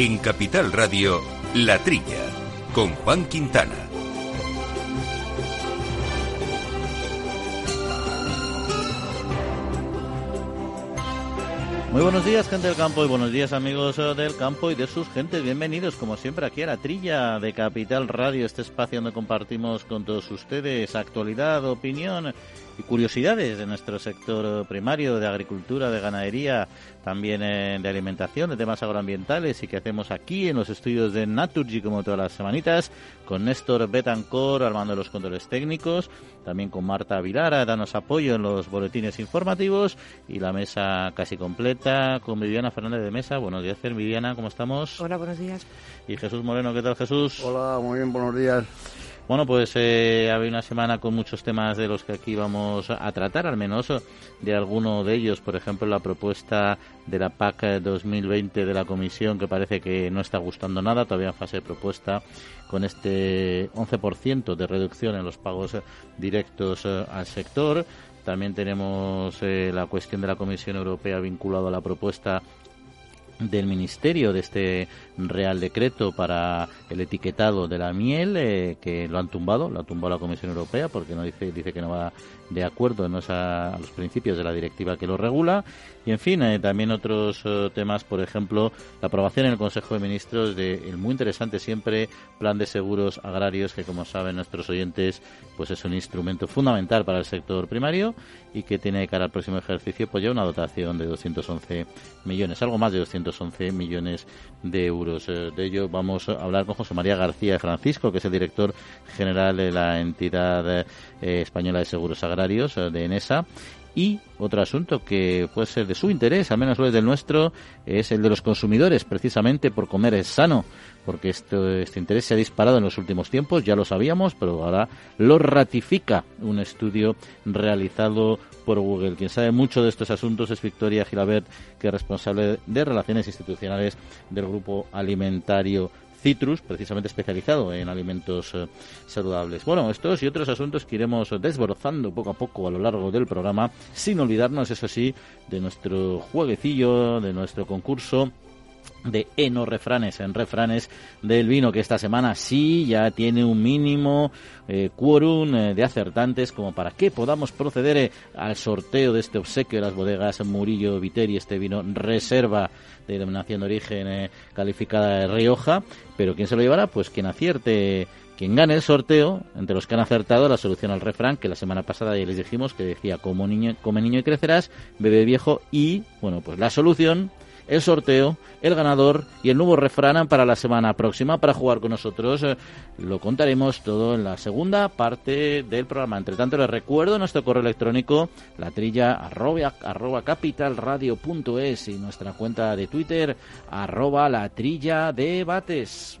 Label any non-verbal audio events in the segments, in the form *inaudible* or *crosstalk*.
En Capital Radio, La Trilla, con Juan Quintana. Muy buenos días, gente del campo, y buenos días, amigos del campo y de sus gentes. Bienvenidos, como siempre, aquí a la trilla de Capital Radio, este espacio donde compartimos con todos ustedes actualidad, opinión y curiosidades de nuestro sector primario, de agricultura, de ganadería, también eh, de alimentación, de temas agroambientales y que hacemos aquí en los estudios de Naturgy como todas las semanitas, con Néstor Betancor al mando de los controles técnicos, también con Marta Vilara, danos apoyo en los boletines informativos y la mesa casi completa con Viviana Fernández de Mesa. Buenos días, Viviana, ¿cómo estamos? Hola, buenos días. Y Jesús Moreno, ¿qué tal Jesús? Hola, muy bien, buenos días. Bueno, pues eh, había una semana con muchos temas de los que aquí vamos a tratar, al menos de alguno de ellos. Por ejemplo, la propuesta de la PAC 2020 de la Comisión, que parece que no está gustando nada, todavía en fase de propuesta, con este 11% de reducción en los pagos directos eh, al sector. También tenemos eh, la cuestión de la Comisión Europea vinculado a la propuesta del Ministerio de este Real Decreto para el etiquetado de la miel, eh, que lo han tumbado, lo ha tumbado la Comisión Europea porque no dice, dice que no va de acuerdo no a, los principios de la directiva que lo regula. Y en fin, eh, también otros eh, temas, por ejemplo, la aprobación en el Consejo de Ministros del muy interesante siempre Plan de Seguros Agrarios, que como saben nuestros oyentes, pues es un instrumento fundamental para el sector primario y que tiene cara al próximo ejercicio pues ya una dotación de 211 millones, algo más de 211 millones de euros. Eh, de ello vamos a hablar con José María García de Francisco, que es el director general de la entidad española de seguros agrarios eh, de ENESA. Y otro asunto que puede ser de su interés, al menos lo es del nuestro, es el de los consumidores, precisamente por comer sano, porque este, este interés se ha disparado en los últimos tiempos, ya lo sabíamos, pero ahora lo ratifica un estudio realizado por Google. Quien sabe mucho de estos asuntos es Victoria Gilabert, que es responsable de Relaciones Institucionales del Grupo Alimentario Citrus, precisamente especializado en alimentos eh, saludables. Bueno, estos y otros asuntos que iremos desbrozando poco a poco a lo largo del programa, sin olvidarnos, eso sí, de nuestro jueguecillo, de nuestro concurso de Eno Refranes en Refranes del vino, que esta semana sí ya tiene un mínimo eh, quórum eh, de acertantes como para que podamos proceder eh, al sorteo de este obsequio de las bodegas Murillo Viteri, este vino reserva de denominación de origen calificada de Rioja. Pero ¿quién se lo llevará? Pues quien acierte quien gane el sorteo, entre los que han acertado la solución al refrán, que la semana pasada ya les dijimos que decía como niño, come niño y crecerás, bebé viejo y, bueno, pues la solución el sorteo, el ganador y el nuevo refrán para la semana próxima para jugar con nosotros. Eh, lo contaremos todo en la segunda parte del programa. Entre tanto, les recuerdo nuestro correo electrónico, la trilla arroba, arroba capitalradio.es y nuestra cuenta de Twitter, arroba la trilla debates.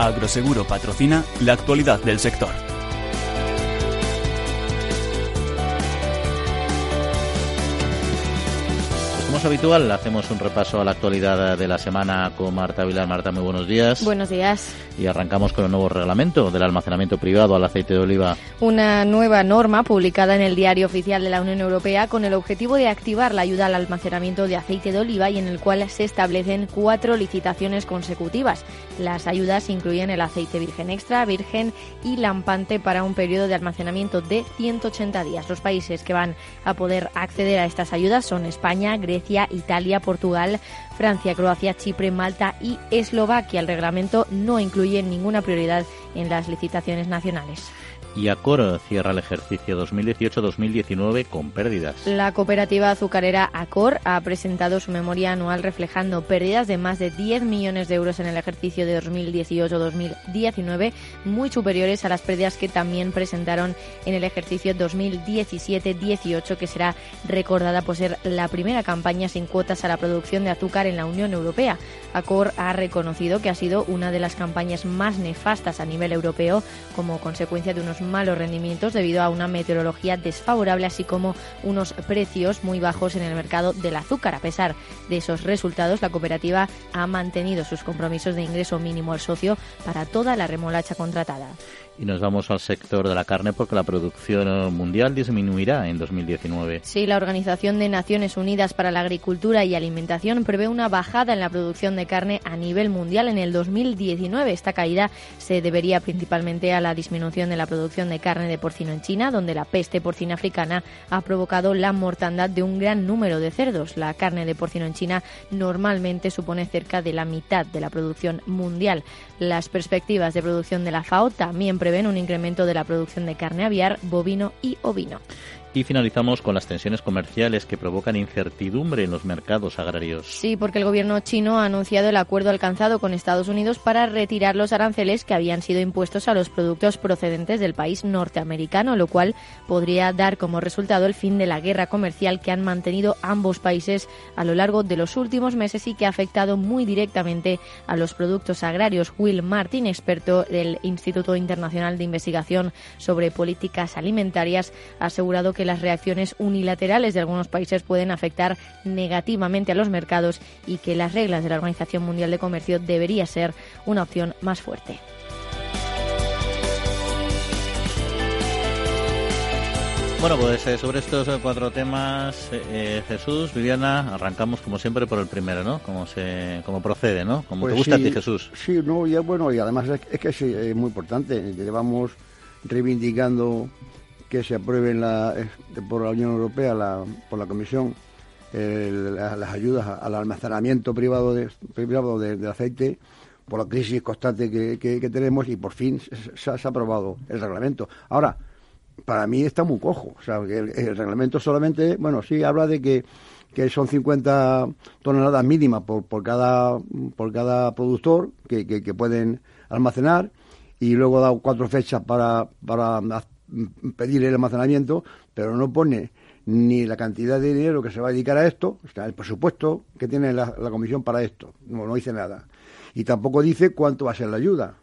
Agroseguro patrocina la actualidad del sector. Es habitual, hacemos un repaso a la actualidad de la semana con Marta Vilar. Marta, muy buenos días. Buenos días. Y arrancamos con el nuevo reglamento del almacenamiento privado al aceite de oliva. Una nueva norma publicada en el Diario Oficial de la Unión Europea con el objetivo de activar la ayuda al almacenamiento de aceite de oliva y en el cual se establecen cuatro licitaciones consecutivas. Las ayudas incluyen el aceite virgen extra, virgen y lampante para un periodo de almacenamiento de 180 días. Los países que van a poder acceder a estas ayudas son España, Grecia, Italia, Portugal, Francia, Croacia, Chipre, Malta y Eslovaquia. El reglamento no incluye ninguna prioridad en las licitaciones nacionales. Y Acor cierra el ejercicio 2018-2019 con pérdidas. La cooperativa azucarera Acor ha presentado su memoria anual reflejando pérdidas de más de 10 millones de euros en el ejercicio de 2018-2019, muy superiores a las pérdidas que también presentaron en el ejercicio 2017-18, que será recordada por ser la primera campaña sin cuotas a la producción de azúcar en la Unión Europea. Acor ha reconocido que ha sido una de las campañas más nefastas a nivel europeo como consecuencia de unos malos rendimientos debido a una meteorología desfavorable, así como unos precios muy bajos en el mercado del azúcar. A pesar de esos resultados, la cooperativa ha mantenido sus compromisos de ingreso mínimo al socio para toda la remolacha contratada. Y nos vamos al sector de la carne porque la producción mundial disminuirá en 2019. Sí, la Organización de Naciones Unidas para la Agricultura y Alimentación prevé una bajada en la producción de carne a nivel mundial en el 2019. Esta caída se debería principalmente a la disminución de la producción de carne de porcino en China, donde la peste porcina africana ha provocado la mortandad de un gran número de cerdos. La carne de porcino en China normalmente supone cerca de la mitad de la producción mundial. Las perspectivas de producción de la FAO también prevén un incremento de la producción de carne aviar, bovino y ovino. Y finalizamos con las tensiones comerciales que provocan incertidumbre en los mercados agrarios. Sí, porque el gobierno chino ha anunciado el acuerdo alcanzado con Estados Unidos para retirar los aranceles que habían sido impuestos a los productos procedentes del país norteamericano, lo cual podría dar como resultado el fin de la guerra comercial que han mantenido ambos países a lo largo de los últimos meses y que ha afectado muy directamente a los productos agrarios. Will Martin, experto del Instituto Internacional de Investigación sobre Políticas Alimentarias, ha asegurado que que las reacciones unilaterales de algunos países pueden afectar negativamente a los mercados y que las reglas de la Organización Mundial de Comercio debería ser una opción más fuerte. Bueno, pues eh, sobre estos eh, cuatro temas, eh, Jesús, Viviana, arrancamos como siempre por el primero, ¿no? Como se, como procede, ¿no? Como te Pues gusta sí, a ti, Jesús. Sí, no, y es bueno, y además es, es que sí, es muy importante. Llevamos reivindicando que se apruebe en la, eh, por la Unión Europea, la, por la Comisión, el- la- las ayudas al almacenamiento privado de, privado de, aceite por la crisis constante que, que- que tenemos y por fin se, ha- aprobado el reglamento. Ahora, para mí está muy cojo. O sea, el, el reglamento solamente, bueno, sí habla de que, son 50 toneladas mínimas por, por, cada, por cada productor que, que, pueden almacenar y luego da cuatro fechas para, para pedir el almacenamiento, pero no pone ni la cantidad de dinero que se va a dedicar a esto, o sea, el presupuesto que tiene la, la comisión para esto, no, no dice nada. Y tampoco dice cuánto va a ser la ayuda,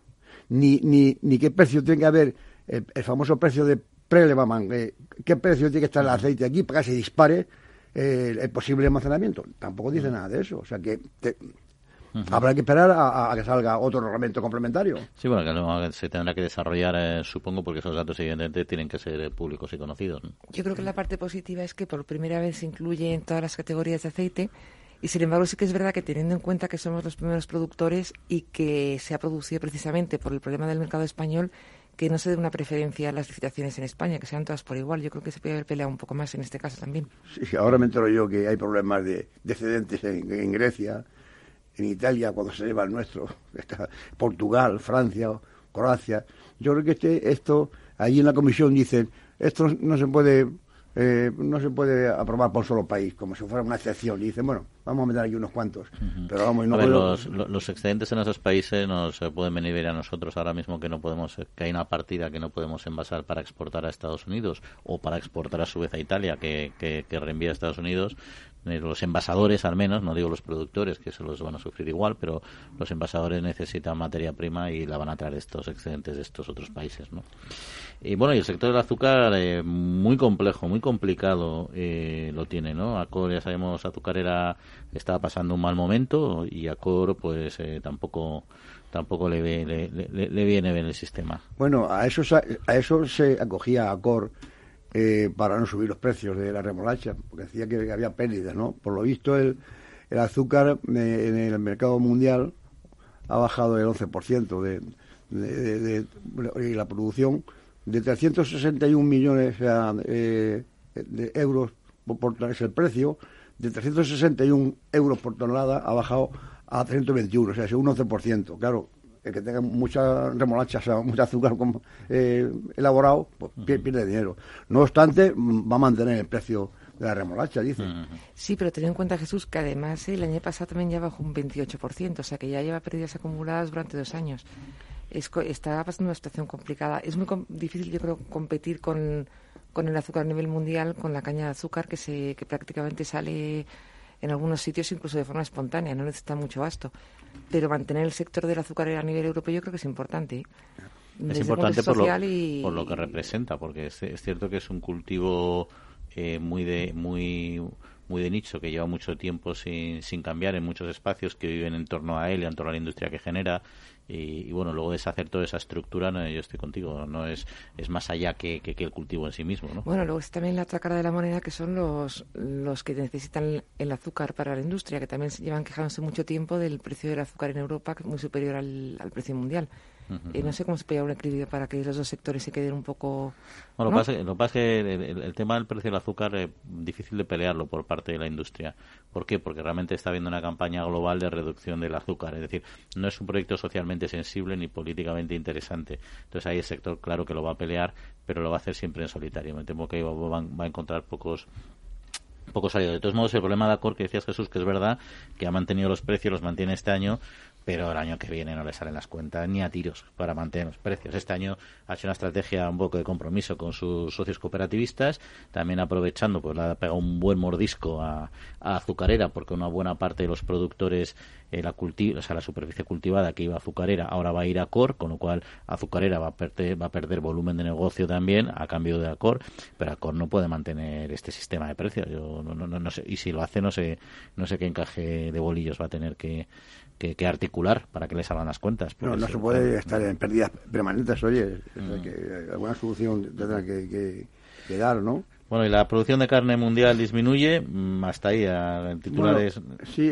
ni, ni, ni qué precio tiene que haber, el, el famoso precio de Prelevaman, eh, qué precio tiene que estar el aceite aquí para que se dispare eh, el, el posible almacenamiento. Tampoco dice nada de eso, o sea que te- habrá que esperar a, que salga otro reglamento complementario. Sí, bueno, que se tendrá que desarrollar, eh, supongo, porque esos datos evidentemente tienen que ser eh, públicos y conocidos. ¿no? Yo creo que la parte positiva es que por primera vez se incluye en todas las categorías de aceite y sin embargo sí que es verdad que teniendo en cuenta que somos los primeros productores y que se ha producido precisamente por el problema del mercado español que no se dé una preferencia a las licitaciones en España, que sean todas por igual. Yo creo que se puede haber peleado un poco más en este caso también. Sí, ahora me entero yo que hay problemas de, de excedentes en, en Grecia, en Italia, cuando se lleva el nuestro, *laughs* está Portugal, Francia, Croacia. Yo creo que este, esto, allí en la comisión dicen, esto no se puede eh, no se puede aprobar por solo país, como si fuera una excepción. Y dicen, bueno, vamos a meter aquí unos cuantos. Pero vamos, no a ver, puedo- los, lo- los excedentes en esos países nos eh, pueden venir a nosotros ahora mismo que no podemos, eh, que hay una partida que no podemos envasar para exportar a Estados Unidos o para exportar a su vez a Italia que, que, que reenvía a Estados Unidos. Los envasadores, al menos, no digo los productores, que se los van a sufrir igual, pero los envasadores necesitan materia prima y la van a traer estos excedentes de estos otros países, ¿no? Y bueno, y el sector del azúcar, eh, muy complejo, muy complicado eh, lo tiene, ¿no? Acor, ya sabemos, azucarera estaba pasando un mal momento y Acor, pues eh, tampoco tampoco le, ve- le, viene bien el sistema. Bueno, a eso, a eso se acogía Acor eh, para no subir los precios de la remolacha, porque decía que había pérdidas, ¿no? Por lo visto, el, el azúcar eh, en el mercado mundial ha bajado el 11% de, de, de- de- la producción de 361 millones eh, de euros por, por es el precio, de 361 euros por tonelada ha bajado a 321, o sea, es un 11%. Claro, el que tenga mucha remolacha, o sea, mucho azúcar como, eh, elaborado, pues pierde dinero. No obstante, va a mantener el precio de la remolacha, dice. Sí, pero ten en cuenta, Jesús, que además el año pasado también ya bajó un 28%, o sea que ya lleva pérdidas acumuladas durante dos años. Es, está pasando una situación complicada. Es muy difícil, yo creo, competir con, con el azúcar a nivel mundial, con la caña de azúcar que, se, que prácticamente sale en algunos sitios incluso de forma espontánea, no necesita mucho gasto. Pero mantener el sector del azúcar a nivel europeo yo creo que es importante. ¿eh? Es importante por lo, por lo, que representa, porque es, es, cierto que es un cultivo eh, muy de muy muy de nicho que lleva mucho tiempo sin, sin cambiar en muchos espacios que viven en torno a él y en torno a la industria que genera y, bueno, luego deshacer toda esa estructura, no, yo estoy contigo, no es, es más allá que, que, el cultivo en sí mismo. ¿no? Bueno, luego está también la otra cara de la moneda que son los, los que necesitan el azúcar para la industria, que también se llevan quejándose mucho tiempo del precio del azúcar en Europa, que es muy superior al precio mundial. Y no sé cómo se puede un equilibrio para que los dos sectores se queden un poco. Bueno, lo, que pasa, es que el, tema del precio del azúcar es difícil de pelearlo por parte de la industria. ¿Por qué? Porque realmente está habiendo una campaña global de reducción del azúcar. Es decir, no es un proyecto socialmente sensible ni políticamente interesante. Entonces ahí el sector, claro que lo va a pelear, pero lo va a hacer siempre en solitario. Me temo que va, va a encontrar pocos poco salido. De todos modos, el problema de Acor que decías Jesús, que es verdad, que ha mantenido los precios, los mantiene este año, pero el año que viene no le salen las cuentas ni a tiros para mantener los precios. Este año ha hecho una estrategia un poco de compromiso con sus socios cooperativistas, también aprovechando, pues le ha pegado un buen mordisco a, azucarera, porque una buena parte de los productores, eh, la, o sea, la superficie cultivada que iba a azucarera, ahora va a ir a COR, con lo cual azucarera va a perder, va a perder volumen de negocio también a cambio de ACOR, pero ACOR no puede mantener este sistema de precios. Yo no, no, no, sé, y si lo hace, no sé, no sé qué encaje de bolillos va a tener que que, articular para que le salgan las cuentas. No, no se puede estar en pérdidas permanentes, oye, mm. que alguna solución tendrá que, que, dar, ¿no? Bueno, y la producción de carne mundial disminuye mm, hasta ahí, en titulares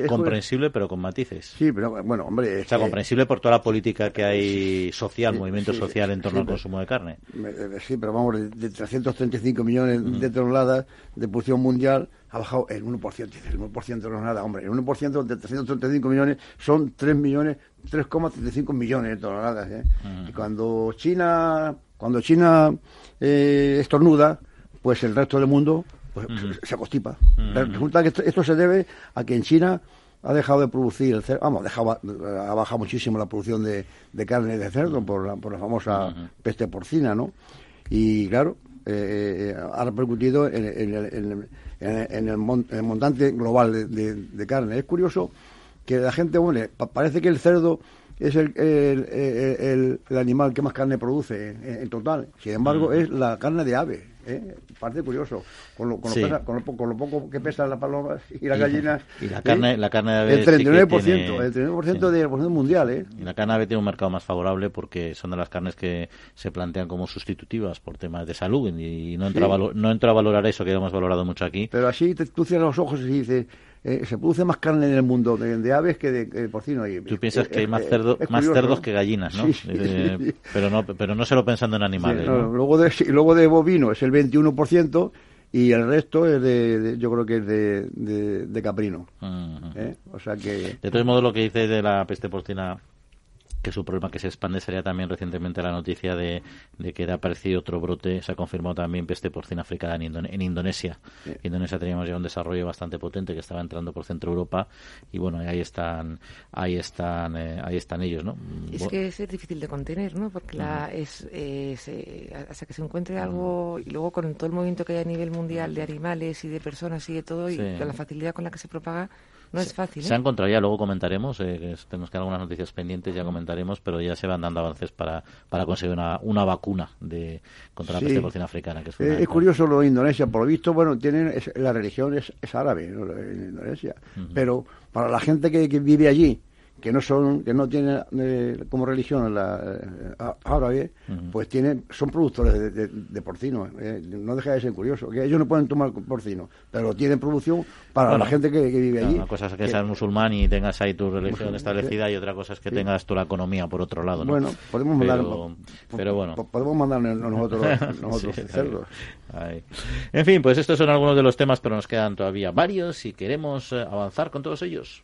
comprensible, pero con matices. Sí, pero bueno, hombre. o sea, comprensible por toda la política que hay social, movimiento social en torno al consumo de carne. Eh, sí, pero vamos, de, 335 millones mm. de toneladas de producción mundial ha bajado el 1%. el 1% no es nada, hombre. El 1% de 335 millones son 3 millones, 3,35 millones de toneladas. ¿eh? Y cuando China, cuando China eh, estornuda, pues el resto del mundo pues, se constipa. Resulta que esto, se debe a que en China ha dejado de producir el cerdo, vamos, dejaba, ha bajado muchísimo la producción de, carne de cerdo por la, por la famosa peste porcina, ¿no? Y claro, eh, eh, ha repercutido en, en, en, el, montante global de, carne. Es curioso que la gente, bueno, parece que el cerdo es el, el, el, animal que más carne produce en, total. Sin embargo, es la carne de ave. ¿eh? Parte curioso. Con lo, con, lo poco que pesan las palomas y las gallinas. Y la carne, ¿eh? la carne de ave. El 39%, el 39% de la producción mundial. ¿eh? Y la carne de ave tiene un mercado más favorable porque son de las carnes que se plantean como sustitutivas por temas de salud. Y no entra, a, no entra a valorar eso que hemos valorado mucho aquí. Pero así tú cierras los ojos y dices eh, se produce más carne en el mundo de, aves que de, porcino. Y, Tú piensas que hay más, cerdo, más cerdos que gallinas, ¿no? Eh, pero ¿no? Pero no solo pensando en animales. Luego, de, luego de bovino es el 21% y el resto es de, yo creo que es de, de, caprino. ¿eh? O sea que... De todos modos, lo que dice de la peste porcina que es un problema que se expande. Sería también recientemente la noticia de, que ha aparecido otro brote, se ha confirmado también peste porcina africana en, Indonesia. En Indonesia teníamos ya un desarrollo bastante potente que estaba entrando por Centro Europa y bueno, ahí están, ahí están, eh, ahí están ellos, ¿no? Es que es difícil de contener, ¿no? Porque la, es, hasta que se encuentre algo y luego con todo el movimiento que hay a nivel mundial de animales y de personas y de todo y con la facilidad con la que se propaga, no es fácil. Se han ¿eh? encontrado ya, luego comentaremos, eh, tenemos que algunas noticias pendientes, ya comentaremos, pero ya se van dando avances para, para conseguir una, una vacuna de contra la peste porcina africana. Que es, es curioso lo de Indonesia, por lo visto, bueno, tienen la religión es, árabe en Indonesia, pero para la gente que vive allí, que no son que no tienen eh, como religión la eh, árabe pues tienen son productores de, porcino eh, no deja de ser curioso que ellos no pueden tomar porcino pero tienen producción para la gente que, vive allí. una cosa es que, seas musulmán y tengas ahí tu religión establecida y otra cosa es que tengas tú la economía por otro lado bueno podemos mandar pero, bueno. podemos mandar nosotros *laughs* nosotros cerdos en fin pues estos son algunos de los temas pero nos quedan todavía varios y queremos avanzar con todos ellos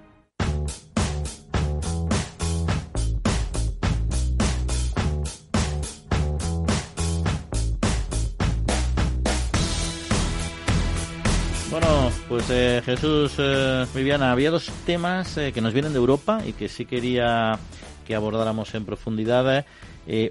Eh, Jesús, eh, Viviana, había dos temas eh, que nos vienen de Europa y que sí quería que abordáramos en profundidad.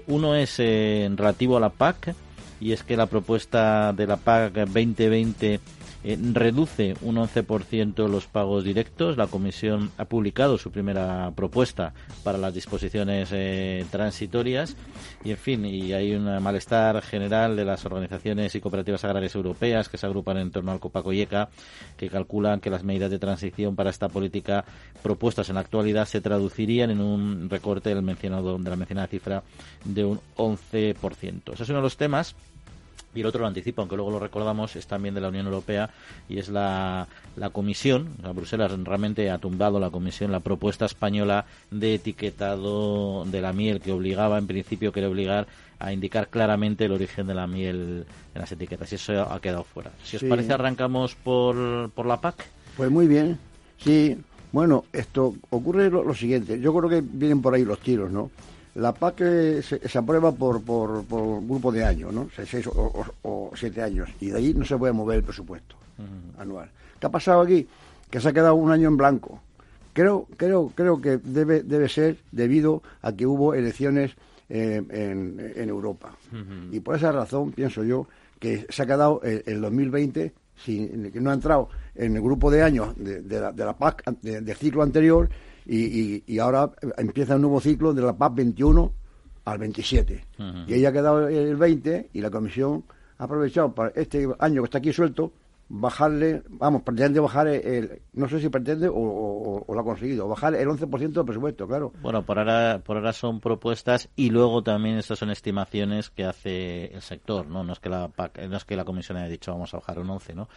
Uno es relativo a la PAC y es que la propuesta de la PAC 2020 eh, reduce un 11% los pagos directos. La Comisión ha publicado su primera propuesta para las disposiciones eh, transitorias y, en fin, y hay un malestar general de las organizaciones y cooperativas agrarias europeas que se agrupan en torno al Copacoyeca, que calculan que las medidas de transición para esta política propuestas en la actualidad se traducirían en un recorte del mencionado, de la mencionada cifra de un 11%. Ese es uno de los temas y el otro lo anticipo, aunque luego lo recordamos, es también de la Unión Europea y es la, la Comisión. La Bruselas realmente ha tumbado la Comisión la propuesta española de etiquetado de la miel que obligaba, en principio, quiere obligar a indicar claramente el origen de la miel en las etiquetas. Y eso ha quedado fuera. Si os parece, arrancamos por, por la PAC. Pues muy bien. Sí, bueno, esto ocurre lo, lo siguiente. Yo creo que vienen por ahí los tiros, ¿no? La PAC eh, se, se aprueba por, por, por grupo de años, ¿no? Se- Seis o, o- o siete años. Y de ahí no se puede mover el presupuesto anual. ¿Qué ha pasado aquí? Que se ha quedado un año en blanco. Creo, creo, creo que debe, debe ser debido a que hubo elecciones eh, en, en Europa. Y por esa razón pienso yo que se ha quedado el, el 2020 sin, que no ha entrado en el grupo de años de, de la, de la PAC de- del ciclo anterior y, y- y ahora empieza un nuevo ciclo de la PAC 21 al 27. Y ahí ha quedado el 20 y la Comisión ha aprovechado para este año que está aquí suelto bajarle, vamos, pretende bajar el, el- no sé si pretende o, o- o lo ha conseguido, bajar el 11% del presupuesto, claro. Bueno, por ahora, por ahora son propuestas y luego también estas son estimaciones que hace el sector, ¿no? No es que la PAC- no es que la comisión haya dicho vamos a bajar un 11, ¿no?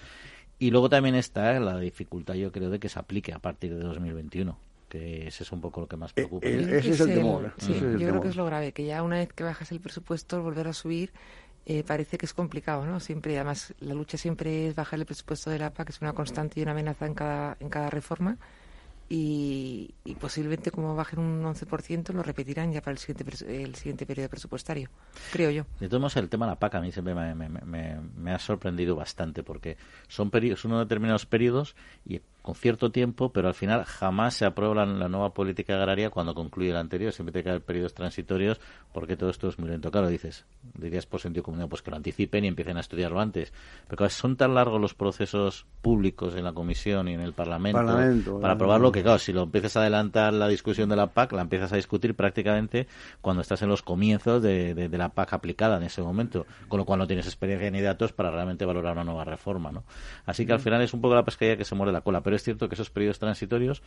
Y luego también está la dificultad, yo creo, de que se aplique a partir de 2021, que ese es un poco lo que más preocupa. eh, Yo creo ese es el temor, sí, ese es el yo creo temor. que es lo grave, que ya una vez que bajas el presupuesto, volver a subir eh, parece que es complicado, ¿no? Siempre, además, la lucha siempre es bajar el presupuesto de la PAC, que es una constante y una amenaza en cada, en cada reforma. Y, y posiblemente, como bajen un 11%, lo repetirán ya para el siguiente, el siguiente periodo presupuestario, creo yo. De todos modos, el tema de la PAC a mí siempre me, me- me- me ha sorprendido bastante porque son, periodos, son unos determinados periodos y con cierto tiempo, pero al final jamás se aprueba la, la nueva política agraria cuando concluye la anterior. Siempre tiene que haber periodos transitorios porque todo esto es muy lento. Claro, dices, dirías por sentido común, pues que lo anticipen y empiecen a estudiarlo antes. Pero claro, son tan largos los procesos públicos en la Comisión y en el Parlamento, Parlamento, para eh. aprobarlo que, claro, si lo empiezas a adelantar la discusión de la PAC, la empiezas a discutir prácticamente cuando estás en los comienzos de, de- de la PAC aplicada en ese momento, con lo cual no tienes experiencia ni datos para realmente valorar una nueva reforma, ¿no? Así que al final es un poco la pescadilla que se muerde la cola, pero es cierto que esos periodos transitorios,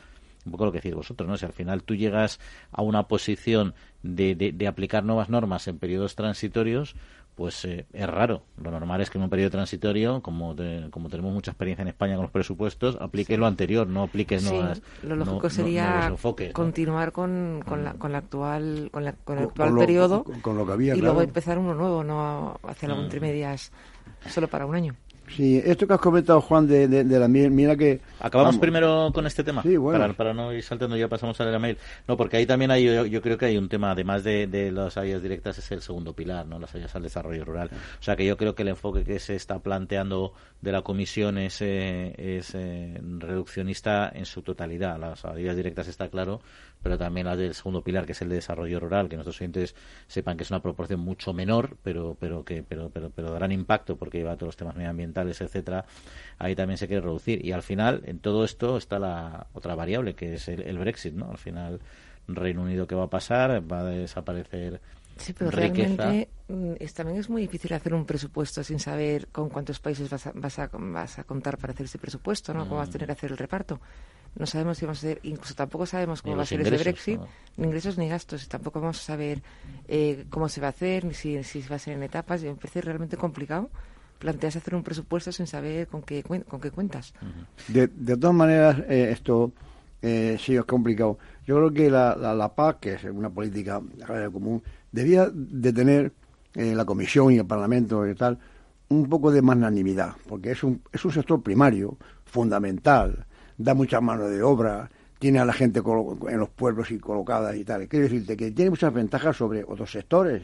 un poco lo que decís vosotros, ¿no? Si al final tú llegas a una posición de, de- de aplicar nuevas normas en periodos transitorios, pues eh, es raro. Lo normal es que en un periodo transitorio, como, te- como tenemos mucha experiencia en España con los presupuestos, apliques lo anterior, no apliques Sí, nuevas. lo lógico no- sería nuevos enfoques, ¿no? continuar con, con, la, con la actual con, la- con el Con- actual con lo- periodo con- con lo que había, y claro. luego empezar uno nuevo, no hacer algo Mm. entre medias solo para un año. Sí, esto que has comentado, Juan, de, de, de la miel, mira que... Acabamos vamos, primero con este tema. Sí, bueno. para, para no ir saltando, ya pasamos a la mail. No, porque ahí también hay, yo, yo creo que hay un tema, además de, de las ayudas directas, es el segundo pilar, ¿no? Las ayudas al desarrollo rural. O sea que yo creo que el enfoque que se está planteando de la comisión es, eh, es eh, reduccionista en su totalidad. Las ayudas directas está claro, pero también las del segundo pilar, que es el de desarrollo rural, que nuestros oyentes sepan que es una proporción mucho menor, pero, pero que, pero, pero, pero de gran impacto porque lleva todos los temas medioambientales, etcétera. Ahí también se quiere reducir. Y al final, en todo esto está la otra variable, que es el, el Brexit, ¿no? Al final, Reino Unido, ¿qué va a pasar? Va a desaparecer Sí, pero riqueza. realmente mm, es, también es muy difícil hacer un presupuesto sin saber con cuántos países vas a, vas a, vas a contar para hacer ese presupuesto, ¿no? Cómo vas a tener que hacer el reparto. No sabemos si vamos a hacer, incluso tampoco sabemos cómo va a ser ese Brexit, ¿no? ni ingresos ni gastos, y tampoco vamos a saber eh, cómo se va a hacer, ni si, si va a ser en etapas. Y me parece realmente complicado planteas hacer un presupuesto sin saber con qué, con qué cuentas. de, de, todas maneras, eh, esto eh, sí es complicado. Yo creo que la, la, PAC, que es una política común, debía de tener eh, la Comisión y el Parlamento y tal un poco de magnanimidad, porque es un, es un sector primario, fundamental, da mucha mano de obra, tiene a la gente en los pueblos y colocada y tal. Quiero decirte que tiene muchas ventajas sobre otros sectores.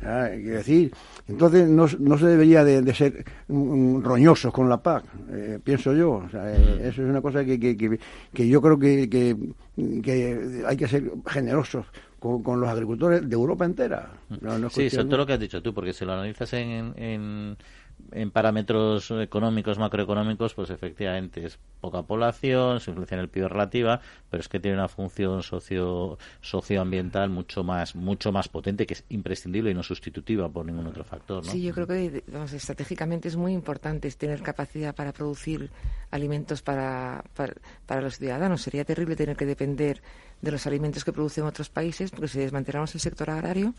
Quiero decir, entonces no, no se debería de, ser roñosos con la PAC, eh, pienso yo. Eh, eso es una cosa que, que, que, yo creo que, que, hay que ser generosos con, los agricultores de Europa entera. sí, sobre todo lo que has dicho tú, porque si lo analizas en en parámetros económicos, macroeconómicos, pues efectivamente es poca población, su influencia en el PIB relativa, pero es que tiene una función socio socioambiental mucho más mucho más potente que es imprescindible y no sustitutiva por ningún otro factor. ¿no? Sí, yo creo que estratégicamente es muy importante tener capacidad para producir alimentos para, para los ciudadanos. Sería terrible tener que depender de los alimentos que producen otros países porque si desmantelamos el sector agrario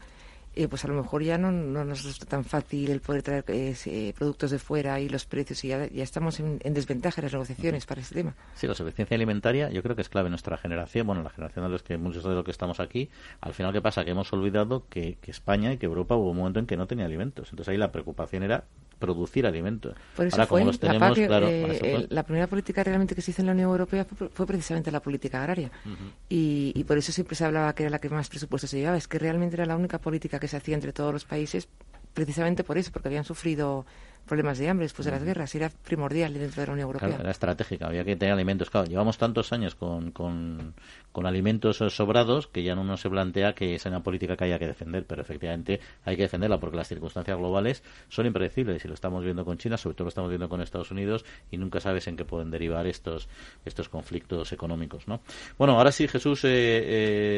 eh, pues a lo mejor ya no, no nos resulta tan fácil el poder traer eh, productos de fuera y los precios y ya, ya estamos en, desventaja en las negociaciones para ese tema. Sí, la suficiencia alimentaria yo creo que es clave en nuestra generación, bueno, la generación de los que muchos de los que estamos aquí. Al final, ¿qué pasa? Que hemos olvidado que, que España y que Europa hubo un momento en que no tenía alimentos. Entonces ahí la preocupación era producir alimentos. Por eso fue eh, la, primera política realmente que se hizo en la Unión Europea fue, precisamente la política agraria. y, y, por eso siempre se hablaba que era la que más presupuestos se llevaba. Es que realmente era la única política que se hacía entre todos los países precisamente por eso, porque habían sufrido problemas de hambre después de las guerras. Era primordial dentro de la Unión Europea. era estratégica, había que tener alimentos. Claro, llevamos tantos años con, con, alimentos sobrados que ya no nos se plantea que es una política que haya que defender, pero efectivamente hay que defenderla porque las circunstancias globales son impredecibles y lo estamos viendo con China, sobre todo lo estamos viendo con Estados Unidos y nunca sabes en qué pueden derivar estos, estos conflictos económicos. ¿no? Bueno, ahora sí, Jesús, eh,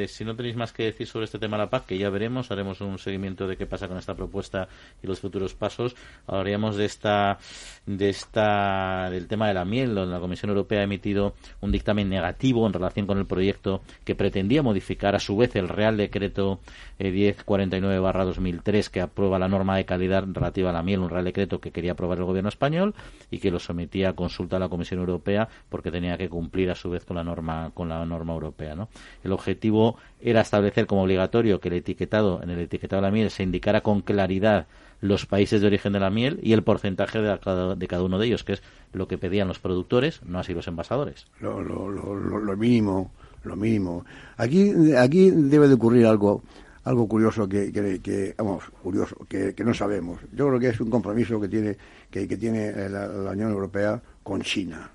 eh, si no tenéis más que decir sobre este tema de la PAC, que ya veremos, haremos un seguimiento de qué pasa con esta propuesta y los futuros pasos, hablaríamos de esta, de esta, del tema de la miel, donde la Comisión Europea ha emitido un dictamen negativo en relación con el proyecto que pretendía modificar a su vez el Real Decreto eh, 1049-2003 que aprueba la norma de calidad relativa a la miel, un Real Decreto que quería aprobar el Gobierno español y que lo sometía a consulta a la Comisión Europea porque tenía que cumplir a su vez con la norma, con la norma europea. ¿no? El objetivo era establecer como obligatorio que el etiquetado, en el etiquetado de la miel se indicara con claridad los países de origen de la miel y el porcentaje de cada, de cada uno de ellos, que es lo que pedían los productores, no así los envasadores. Lo, lo, lo, mínimo, lo mínimo. Aquí, aquí debe de ocurrir algo algo curioso que, que, vamos, curioso, que, no sabemos. Yo creo que es un compromiso que tiene, que, tiene la, Unión Europea con China,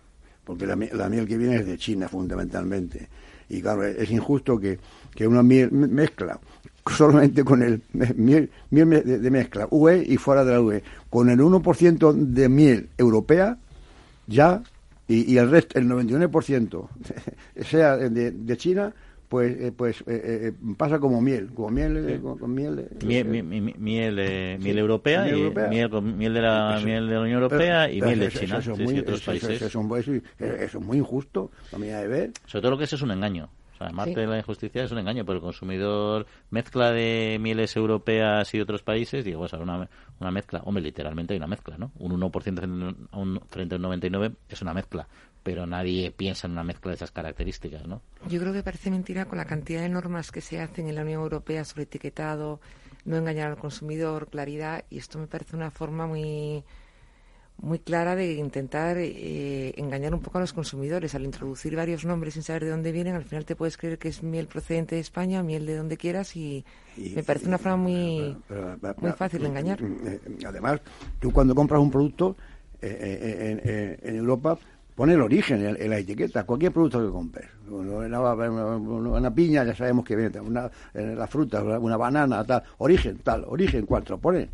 porque la, la, miel que viene es de China fundamentalmente. Y claro, es injusto que, que una miel mezcla *laughs* solamente con el miel, de, mezcla UE y fuera de la UE, con el 1% de miel europea, ya, y, el resto, el 99%, *laughs* sea de, de China, pues eh, pues eh, eh, pasa como miel como miel con, miel miel, miel, europea y miel, miel de la miel de la Unión Europea y miel de China. eso, es muy, otros países. eso, es muy injusto a mi de ver sobre todo lo que es es un engaño además de la injusticia es un engaño, pero el consumidor mezcla de mieles europeas y otros países, digo, pues una, una mezcla, hombre, literalmente hay una mezcla, ¿no? Un 1% frente a un 99% es una mezcla, pero nadie piensa en una mezcla de esas características, ¿no? Yo creo que parece mentira con la cantidad de normas que se hacen en la Unión Europea sobre etiquetado, no engañar al consumidor, claridad, y esto me parece una forma muy muy clara de intentar eh, engañar un poco a los consumidores. Al introducir varios nombres sin saber de dónde vienen, al final te puedes creer que es miel procedente de España, miel de donde quieras y, me parece una forma muy, muy fácil de engañar. Mm, eh, además, tú cuando compras un producto eh, en, Europa, pone el origen en, la etiqueta, cualquier producto que compres. Una, piña, ya sabemos que viene, una, la fruta, una banana, tal, origen, tal, origen, cuatro, pone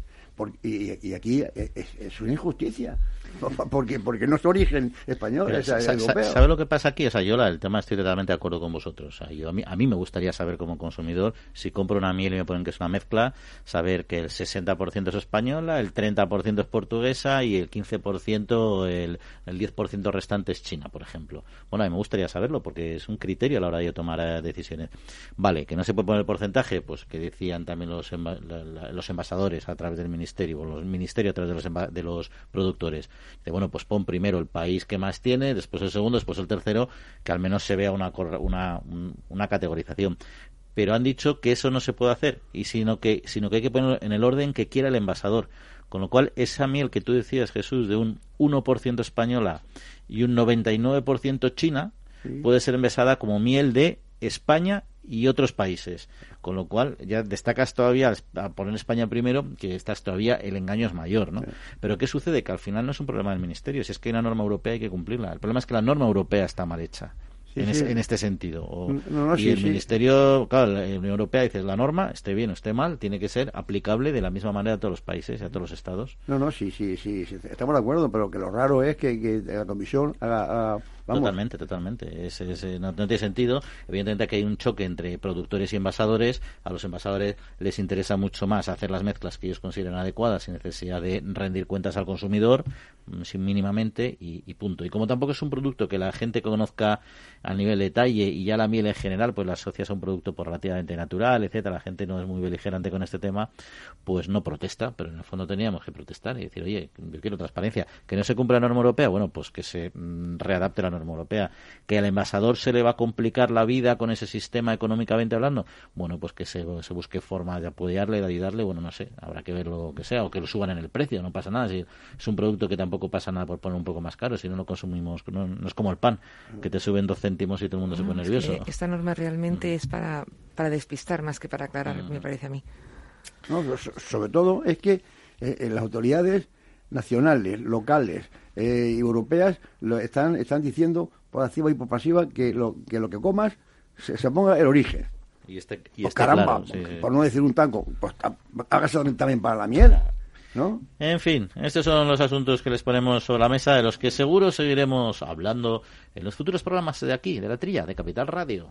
y, aquí es, una injusticia. *laughs* porque porque no es origen español, es europeo. ¿Sabe lo que pasa aquí? O sea, yo el tema estoy totalmente de acuerdo con vosotros. a, mí, a mí me gustaría saber como consumidor, si compro una miel y me ponen que es una mezcla, saber que el 60% es española, el 30% es portuguesa y el 15%, el, el 10% restante es china, por ejemplo. Bueno, a mí me gustaría saberlo porque es un criterio a la hora de tomar eh, decisiones. Vale, que no se puede poner el porcentaje, pues que decían también los, los envasadores a través del ministerio, o los ministerios a través de los, de los productores. De, bueno, pues pon primero el país que más tiene, después el segundo, después el tercero, que al menos se vea una, una, una categorización pero han dicho que eso no se puede hacer y sino que sino que hay que ponerlo en el orden que quiera el envasador. Con lo cual esa miel que tú decías Jesús de un 1% española y un 99% china puede ser envasada como miel de España y otros países. Con lo cual, ya destacas todavía, a poner España primero, que estás todavía, el engaño es mayor, ¿no? Pero ¿qué sucede? Que al final no es un problema del Ministerio, si es que hay una norma europea hay que cumplirla. El problema es que la norma europea está mal hecha en, este sentido. y el Ministerio, claro, la Unión Europea dice la norma, esté bien o esté mal, tiene que ser aplicable de la misma manera a todos los países y a todos los estados. No, no, sí, sí, sí, estamos de acuerdo, pero que lo raro es que, la Comisión haga Totalmente, totalmente. Es, eh, no, tiene sentido. Evidentemente que hay un choque entre productores y envasadores. A los envasadores les interesa mucho más hacer las mezclas que ellos consideran adecuadas sin necesidad de rendir cuentas al consumidor, mm, sin mínimamente, y, punto. Y como tampoco es un producto que la gente conozca a nivel detalle y ya la miel en general, pues la asocias a un producto por relativamente natural, etcétera, la gente no es muy beligerante con este tema, pues no protesta, pero en el fondo teníamos que protestar y decir, oye, yo quiero transparencia. Que no se cumpla la norma europea, bueno, pues que se mm, readapte la norma europea, que al envasador se le va a complicar la vida con ese sistema económicamente hablando, bueno, pues que se, se busque forma de apoyarle, de ayudarle, bueno, no sé, habrá que ver lo que sea, o que lo suban en el precio, no pasa nada, si es un producto que tampoco pasa nada por poner un poco más caro, si no lo consumimos, no, es como el pan, que te suben dos céntimos y todo el mundo se pone nervioso. esta norma realmente es para, para despistar más que para aclarar, me parece a mí. No, sobre todo es que eh, las autoridades nacionales, locales eh, y europeas lo están, están diciendo por activa y por pasiva que lo que, lo que comas se, ponga el origen. Y este, y pues caramba, por, no decir un tanco, pues hágase también para la miel. ¿No? En fin, estos son los asuntos que les ponemos sobre la mesa, de los que seguro seguiremos hablando en los futuros programas de aquí, de la trilla, de Capital Radio.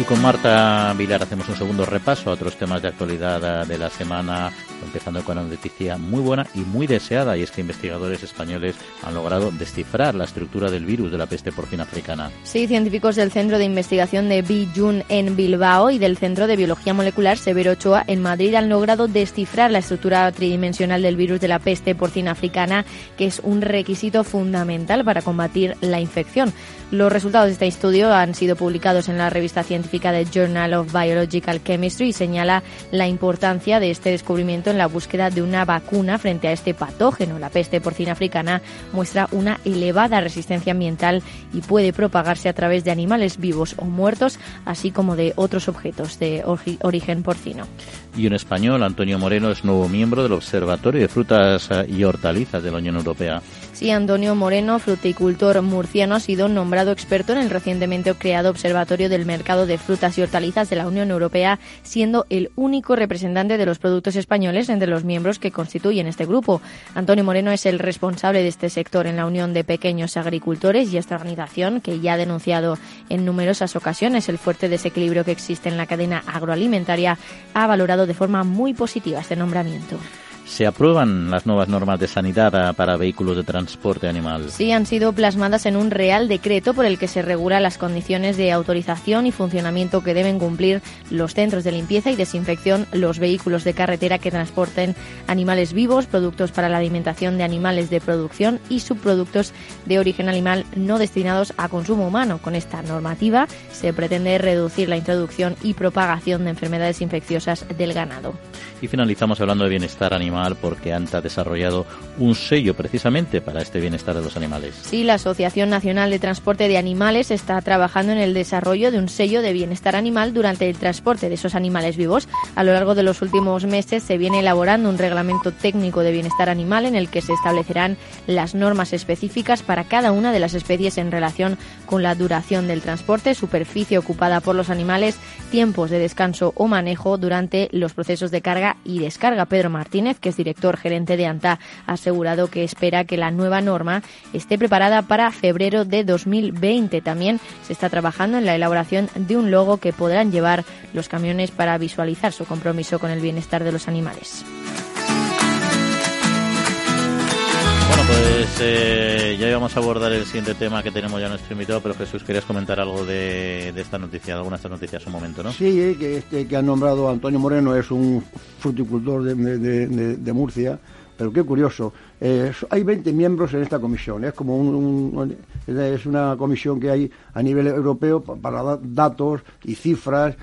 Y con Marta Vilar hacemos un segundo repaso a otros temas de actualidad de la semana empezando con una noticia muy buena y muy deseada, y es que investigadores españoles han logrado descifrar la estructura del virus de la peste porcina africana. Sí, científicos del Centro de Investigación de Bijun en Bilbao y del Centro de Biología Molecular Severo Ochoa en Madrid han logrado descifrar la estructura tridimensional del virus de la peste porcina africana, que es un requisito fundamental para combatir la infección. Los resultados de este estudio han sido publicados en la revista científica de Journal of Biological Chemistry señala la importancia de este descubrimiento en la búsqueda de una vacuna frente a este patógeno. La peste porcina africana muestra una elevada resistencia ambiental y puede propagarse a través de animales vivos o muertos, así como de otros objetos de origen porcino. Y un español, Antonio Moreno, es nuevo miembro del Observatorio de Frutas eh, y Hortalizas de la Unión Europea. Sí, Antonio Moreno, fruticultor murciano, ha sido nombrado experto en el recientemente creado Observatorio del Mercado de Frutas y Hortalizas de la Unión Europea, siendo el único representante de los productos españoles entre los miembros que constituyen este grupo. Antonio Moreno es el responsable de este sector en la Unión de Pequeños Agricultores y esta organización, que ya ha denunciado en numerosas ocasiones el fuerte desequilibrio que existe en la cadena agroalimentaria, ha valorado de forma muy positiva este nombramiento. Se aprueban las nuevas normas de sanidad para vehículos de transporte animal. Sí, han sido plasmadas en un real decreto por el que se regula las condiciones de autorización y funcionamiento que deben cumplir los centros de limpieza y desinfección, los vehículos de carretera que transporten animales vivos, productos para la alimentación de animales de producción y subproductos de origen animal no destinados a consumo humano. Con esta normativa se pretende reducir la introducción y propagación de enfermedades infecciosas del ganado. Y finalizamos hablando de bienestar animal porque ANTA ha desarrollado un sello precisamente para este bienestar de los animales. Sí, la Asociación Nacional de Transporte de Animales está trabajando en el desarrollo de un sello de bienestar animal durante el transporte de esos animales vivos. A lo largo de los últimos meses se viene elaborando un reglamento técnico de bienestar animal en el que se establecerán las normas específicas para cada una de las especies en relación con la duración del transporte, superficie ocupada por los animales, tiempos de descanso o manejo durante los procesos de carga y descarga. Pedro Martínez, que es director gerente de ANTA, ha asegurado que espera que la nueva norma esté preparada para febrero de 2020. También se está trabajando en la elaboración de un logo que podrán llevar los camiones para visualizar su compromiso con el bienestar de los animales. Bueno, pues eh, ya íbamos a abordar el siguiente tema que tenemos ya nuestro invitado, pero Jesús, querías comentar algo de, esta noticia, alguna de estas noticias un momento, ¿no? Sí, que este que ha nombrado Antonio Moreno es un fruticultor de, Murcia, pero qué curioso, eh, hay 20 miembros en esta comisión, es como un, es una comisión que hay a nivel europeo para dar datos y cifras,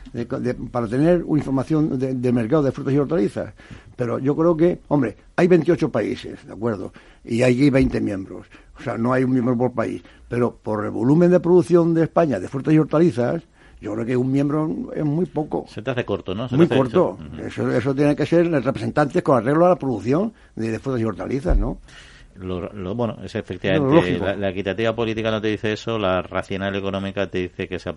para tener una información del mercado de frutas y hortalizas. Pero yo creo que, hombre, hay 28 países, ¿de acuerdo? Y hay 20 miembros. O sea, no hay un miembro por país. Pero por el volumen de producción de España de frutas y hortalizas, yo creo que un miembro es muy poco. Se te hace corto, ¿no? muy corto. eso, eso tiene que ser representantes con arreglo a la producción de frutas y hortalizas, ¿no? Lo, bueno, es efectivamente, la, equitativa política no te dice eso, la racional económica te dice que se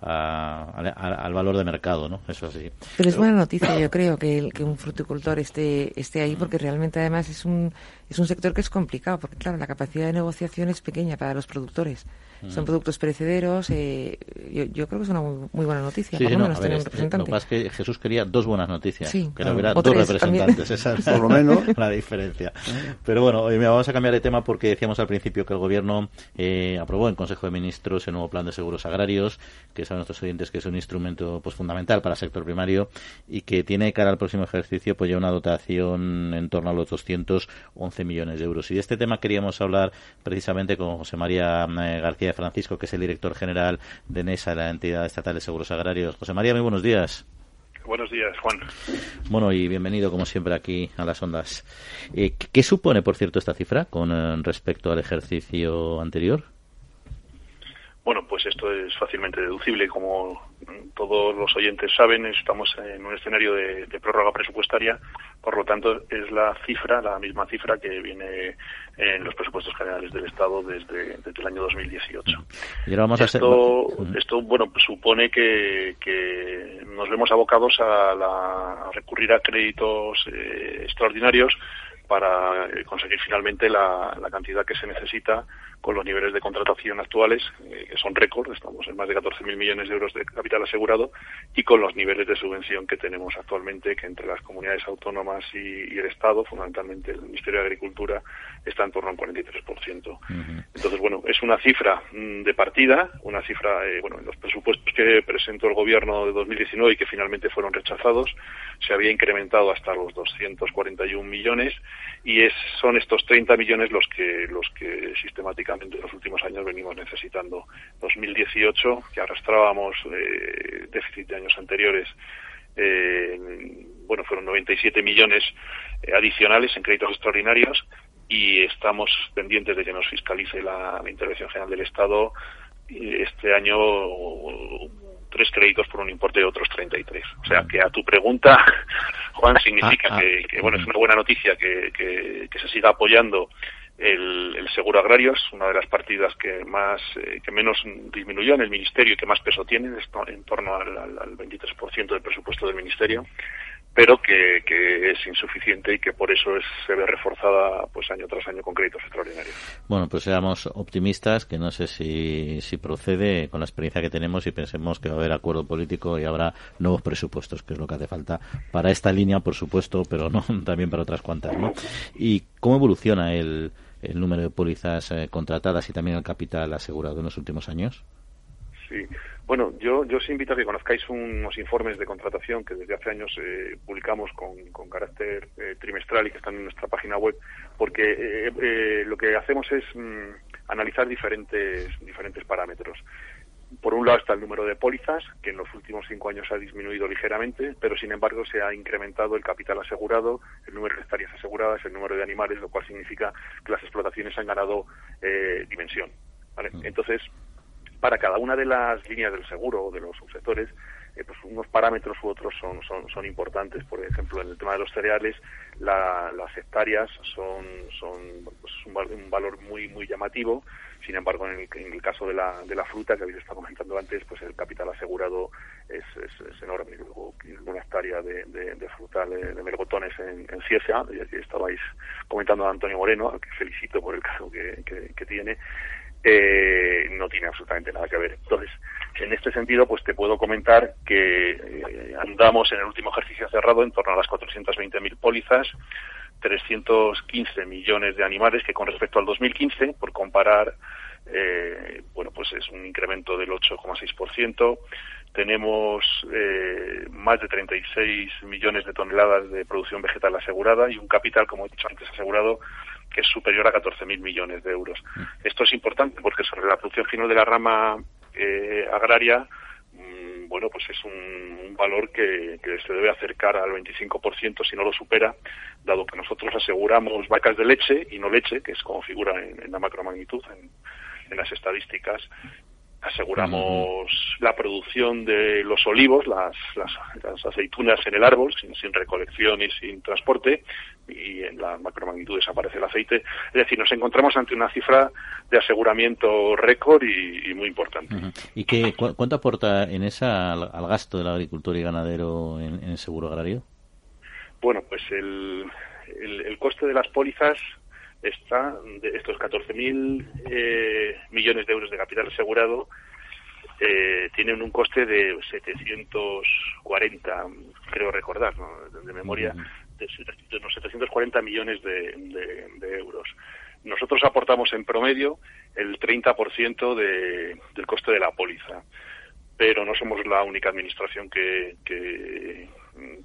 al valor de mercado, ¿no? Eso sí. Pero es buena noticia, yo creo, que, que un fruticultor esté, esté ahí, porque realmente además es un, es un sector que es complicado, porque claro, la capacidad de negociación es pequeña para los productores. Son productos perecederos. Eh, yo, creo que es una muy, buena noticia. por lo menos tener un representante. Lo que pasa es que Jesús quería dos buenas noticias. Sí, que hubiera dos representantes. Esa es *laughs* por lo menos *laughs* la diferencia. Pero bueno, hoy vamos a cambiar de tema porque decíamos al principio que el Gobierno eh, aprobó en Consejo de Ministros el nuevo Plan de Seguros Agrarios, que saben nuestros oyentes que es un instrumento pues fundamental para el sector primario y que tiene cara al próximo ejercicio pues ya una dotación en torno a los 211 millones de euros. Y de este tema queríamos hablar precisamente con José María eh, García Francisco, que es el director general de NESA, la entidad estatal de seguros agrarios. José María, muy buenos días. Buenos días, Juan. Bueno, y bienvenido, como siempre, aquí a las ondas. Eh, ¿Qué supone, por cierto, esta cifra con eh, respecto al ejercicio anterior? Bueno, pues esto es fácilmente deducible. Como todos los oyentes saben, estamos en un escenario de, prórroga presupuestaria, por lo tanto es la cifra, la misma cifra que viene en los presupuestos generales del Estado desde, el año 2018. Y vamos esto, a esto, bueno, pues supone que, nos vemos abocados a, recurrir a créditos eh, extraordinarios para eh, conseguir finalmente la, cantidad que se necesita con los niveles de contratación actuales, eh, que son récord, estamos en más de 14.000 millones de euros de capital asegurado, y con los niveles de subvención que tenemos actualmente, que entre las comunidades autónomas y, el Estado, fundamentalmente el Ministerio de Agricultura, está en torno al 43%. Entonces, bueno, es una cifra mm, de partida, una cifra, eh, bueno, en los presupuestos que presentó el Gobierno de 2019 y que finalmente fueron rechazados, se había incrementado hasta los 241 millones y es, son estos 30 millones los que, los que sistemáticamente en los últimos años venimos necesitando. 2018, que arrastrábamos eh, déficit de años anteriores, eh, bueno, fueron 97 millones eh, adicionales en créditos extraordinarios y estamos pendientes de que nos fiscalice la, la Intervención General del Estado este año tres créditos por un importe de otros 33. O sea que a tu pregunta, *laughs* Juan, significa ah, ah. que, bueno, es una buena noticia que, que, se siga apoyando el, el, seguro agrario, es una de las partidas que más, eh, que menos disminuyó en el ministerio y que más peso tiene, en torno al, al, al 23% del presupuesto del ministerio pero que, que, es insuficiente y que por eso es, se ve reforzada pues año tras año con créditos extraordinarios. Bueno, pues seamos optimistas, que no sé si, si procede con la experiencia que tenemos y pensemos que va a haber acuerdo político y habrá nuevos presupuestos, que es lo que hace falta para esta línea, por supuesto, pero no *laughs* también para otras cuantas. ¿no? ¿Y cómo evoluciona el, el número de pólizas eh, contratadas y también el capital asegurado en los últimos años? Sí, bueno, yo, yo os invito a que conozcáis unos informes de contratación que desde hace años eh, publicamos con, con carácter eh, trimestral y que están en nuestra página web, porque eh, eh lo que hacemos es mm, analizar diferentes, diferentes parámetros. Por un lado está el número de pólizas, que en los últimos cinco años ha disminuido ligeramente, pero sin embargo se ha incrementado el capital asegurado, el número de hectáreas aseguradas, el número de animales, lo cual significa que las explotaciones han ganado eh, dimensión. ¿vale? Entonces, para cada una de las líneas del seguro o de los subsectores, eh, pues unos parámetros u otros son, son, son importantes. Por ejemplo, en el tema de los cereales, la, las hectáreas son, son pues un, un, valor muy muy llamativo. Sin embargo, en el, en el, caso de la, de la fruta que habéis estado comentando antes, pues el capital asegurado es, es, enorme. Luego, una hectárea de, de, de frutal de, de, melgotones en, en Ciesa, y aquí estabais comentando a Antonio Moreno, al que felicito por el caso que, que, que tiene, eh, no tiene absolutamente nada que ver. Entonces, en este sentido, pues te puedo comentar que eh, andamos en el último ejercicio cerrado en torno a las 420.000 pólizas, 315 millones de animales, que con respecto al 2015, por comparar, eh, bueno, pues es un incremento del 8,6%. Tenemos eh, más de 36 millones de toneladas de producción vegetal asegurada y un capital, como he dicho antes, asegurado que es superior a 14.000 millones de euros. Esto es importante porque sobre la producción final de la rama eh, agraria, mmm, bueno, pues es un, un valor que, que, se debe acercar al 25% si no lo supera, dado que nosotros aseguramos vacas de leche y no leche, que es como figura en, en la macromagnitud, en, en las estadísticas, aseguramos la producción de los olivos, las, las, las aceitunas en el árbol, sin, sin, recolección y sin transporte, y en la macromagnitud desaparece el aceite. Es decir, nos encontramos ante una cifra de aseguramiento récord y, y, muy importante. ¿Y qué, cu cuánto aporta en esa al, al, gasto del agricultor y ganadero en, en el seguro agrario? Bueno, pues el, el, el coste de las pólizas está de estos 14.000 eh, millones de euros de capital asegurado eh, tienen un coste de 740, creo recordar, ¿no? de memoria, de, de unos 740 millones de, de, de, euros. Nosotros aportamos en promedio el 30% de, del coste de la póliza, pero no somos la única administración que, que,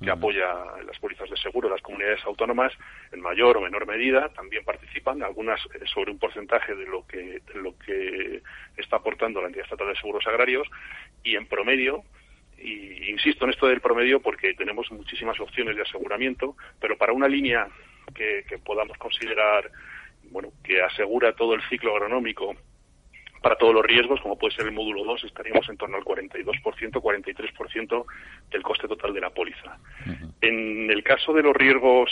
que apoya las pólizas de seguro. Las comunidades autónomas, en mayor o menor medida, también participan, algunas eh, sobre un porcentaje de lo que, de lo que está aportando la entidad estatal de seguros agrarios, y en promedio, y insisto en esto del promedio porque tenemos muchísimas opciones de aseguramiento, pero para una línea que, que podamos considerar bueno, que asegura todo el ciclo agronómico para todos los riesgos, como puede ser el módulo 2, estaríamos en torno al 42%, 43% del coste total de la póliza. Uh -huh. En el caso de los riesgos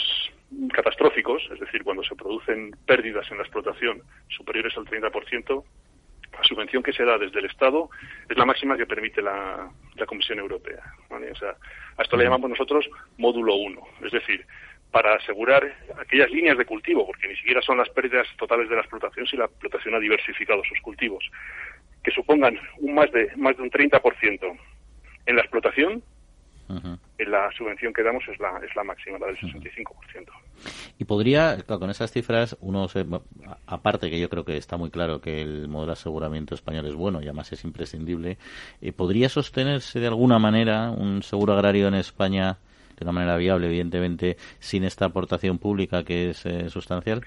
catastróficos, es decir, cuando se producen pérdidas en la explotación superiores al 30%, la subvención que se da desde el Estado es la máxima que permite la, la Comisión Europea. ¿vale? O sea, a esto le llamamos nosotros módulo 1, es decir, para asegurar aquellas líneas de cultivo, porque ni siquiera son las pérdidas totales de la explotación si la explotación ha diversificado sus cultivos, que supongan un más de más de un 30% en la explotación, uh -huh. en la subvención que damos es la es la máxima, la del 65%. Uh -huh. Y podría, claro, con esas cifras, uno se, aparte que yo creo que está muy claro que el modelo de aseguramiento español es bueno y además es imprescindible, eh, ¿podría sostenerse de alguna manera un seguro agrario en España? De una manera viable, evidentemente, sin esta aportación pública que es eh, sustancial?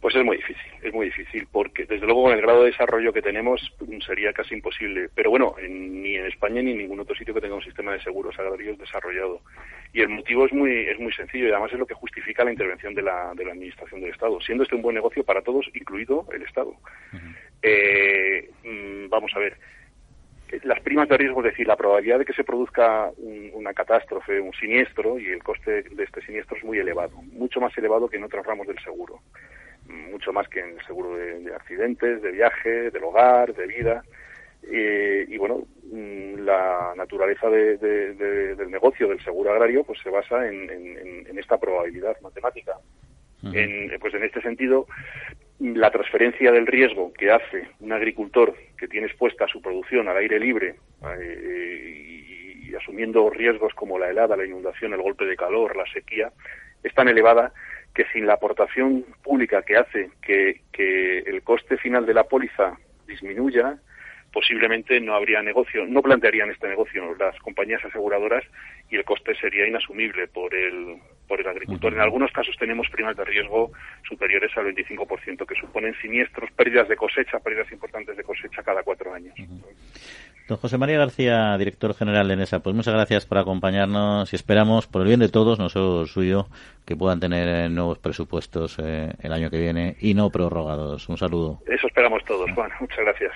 Pues es muy difícil, es muy difícil, porque desde luego con el grado de desarrollo que tenemos sería casi imposible. Pero bueno, en, ni en España ni en ningún otro sitio que tenga un sistema de seguros agrarios desarrollado. Y el motivo es muy, es muy sencillo y además es lo que justifica la intervención de la, de la Administración del Estado, siendo este un buen negocio para todos, incluido el Estado. Uh -huh. eh, vamos a ver, las primas de riesgo, es decir, la probabilidad de que se produzca un, una catástrofe, un siniestro, y el coste de este siniestro es muy elevado, mucho más elevado que en otros ramos del seguro, mucho más que en el seguro de, de accidentes, de viaje, del hogar, de vida. Eh, y bueno, mm, la naturaleza del negocio del seguro agrario pues se basa en, esta probabilidad matemática. en, pues en este sentido, la transferencia del riesgo que hace un agricultor que tiene expuesta su producción al aire libre eh, y, asumiendo riesgos como la helada, la inundación, el golpe de calor, la sequía, es tan elevada que sin la aportación pública que hace que, que el coste final de la póliza disminuya, posiblemente no habría negocio, no plantearían este negocio las compañías aseguradoras y el coste sería inasumible por el, por el agricultor. En algunos casos tenemos primas de riesgo superiores al 25%, que suponen siniestros, pérdidas de cosecha, pérdidas importantes de cosecha cada cuatro años. Don José María García, director general de NESA, pues muchas gracias por acompañarnos y esperamos, por el bien de todos, no solo suyo, que puedan tener eh, nuevos presupuestos eh, el año que viene y no prorrogados. Un saludo. Eso esperamos todos, Juan. Muchas gracias.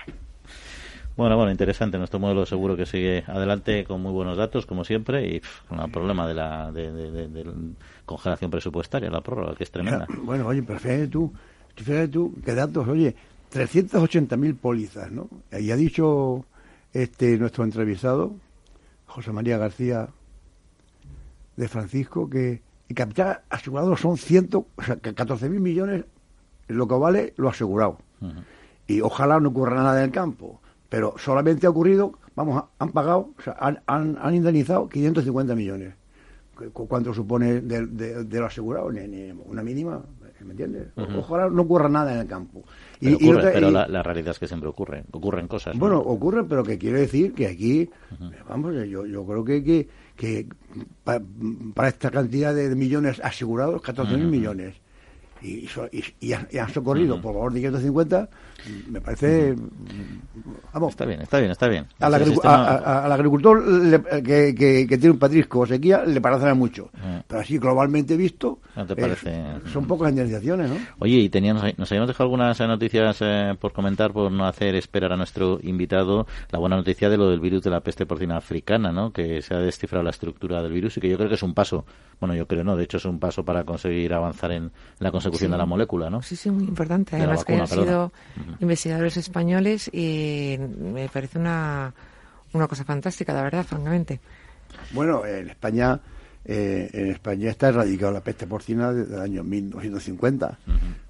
Bueno, bueno, interesante. Nuestro modelo seguro que sigue adelante con muy buenos datos, como siempre, y con el problema de la de, congelación presupuestaria, la prórroga, que es tremenda. Bueno, oye, pero fíjate tú, fíjate tú, qué datos, oye, 380.000 pólizas, ¿no? Y ha dicho este nuestro entrevistado, José María García de Francisco, que el capital asegurado son ciento, o sea, que 14.000 millones, lo que vale lo asegurado. Y ojalá no ocurra nada en el campo pero solamente ha ocurrido, vamos, han pagado, o sea, han, han, indemnizado 550 millones. ¿Cuánto supone de, de, lo asegurado? Ni, una mínima, ¿me entiendes? Ojalá no ocurra nada en el campo. Pero, y, ocurre, pero la, realidad es que siempre ocurre, ocurren cosas. Bueno, ocurren, pero que quiere decir que aquí, vamos, yo, yo creo que, que, que para, esta cantidad de millones asegurados, 14.000 mil millones, y, y, han socorrido por valor de 550, me parece. Vamos. Está bien, está bien, está bien. Al, agricultor que, que, tiene un patrisco o sequía le parecerá mucho. Pero así, globalmente visto, son pocas indemnizaciones, ¿no? Oye, y teníamos, nos habíamos dejado algunas noticias eh, por comentar, por no hacer esperar a nuestro invitado la buena noticia de lo del virus de la peste porcina africana, ¿no? Que se ha descifrado la estructura del virus y que yo creo que es un paso, bueno, yo creo no, de hecho es un paso para conseguir avanzar en la consecución de la molécula, ¿no? Sí, sí, muy importante. Además que han sido investigadores españoles y me parece una, una cosa fantástica, la verdad, francamente. Bueno, en España eh, en España está erradicada la peste porcina desde el año 1950.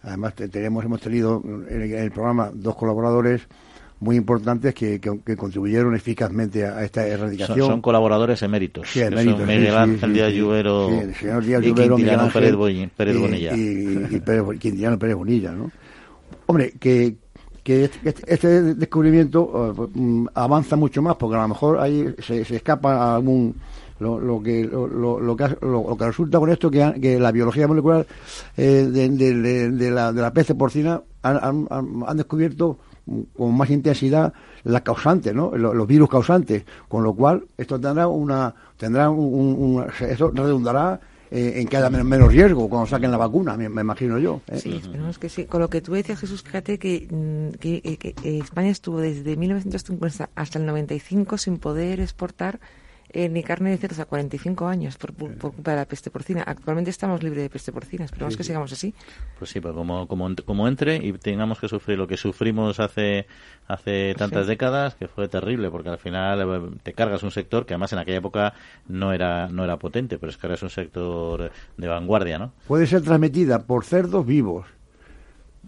Además, tenemos, hemos tenido en el, programa dos colaboradores muy importantes que, que, contribuyeron eficazmente a, esta erradicación. Son, colaboradores eméritos. Sí, eméritos. Miguel Ángel Díaz Lluvero, Lluvero, Pérez, Bonilla. Y, y, Pérez, Pérez Bonilla, ¿no? Hombre, que, que este, este, este descubrimiento eh, mm, avanza mucho más porque a lo mejor ahí se, escapa algún lo, que lo, lo, que lo, que resulta con esto que, que la biología molecular eh, de, de, de, la, de la peste porcina han, han, descubierto con más intensidad las causantes, ¿no? Los, virus causantes, con lo cual esto tendrá una tendrá un, un esto redundará eh, en que haya menos riesgo cuando saquen la vacuna, me, imagino yo. ¿eh? Sí, esperemos que sí. Con lo que tú decías, Jesús, fíjate que, mm, que, eh, España estuvo desde 1950 hasta el 95 sin poder exportar eh, ni carne de cerdo a 45 años por, culpa de la peste porcina. Actualmente estamos libres de peste porcina, esperamos que sigamos así. Pues sí, pues como, como, como entre y tengamos que sufrir lo que sufrimos hace, hace tantas décadas, que fue terrible, porque al final eh, te cargas un sector que además en aquella época no era, no era potente, pero es que ahora es un sector de vanguardia, ¿no? Puede ser transmitida por cerdos vivos,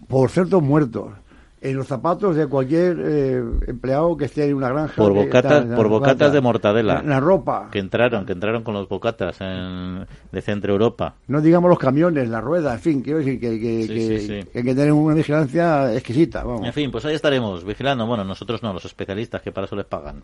por cerdos muertos en los zapatos de cualquier eh, empleado que esté en una granja. Por bocatas, por bocatas de mortadela. En la ropa. Que entraron, que entraron con los bocatas en, de Centro Europa. No digamos los camiones, la rueda, en fin, quiero decir que, que, hay que tener una vigilancia exquisita. Vamos. En fin, pues ahí estaremos vigilando. Bueno, nosotros no, los especialistas que para eso les pagan.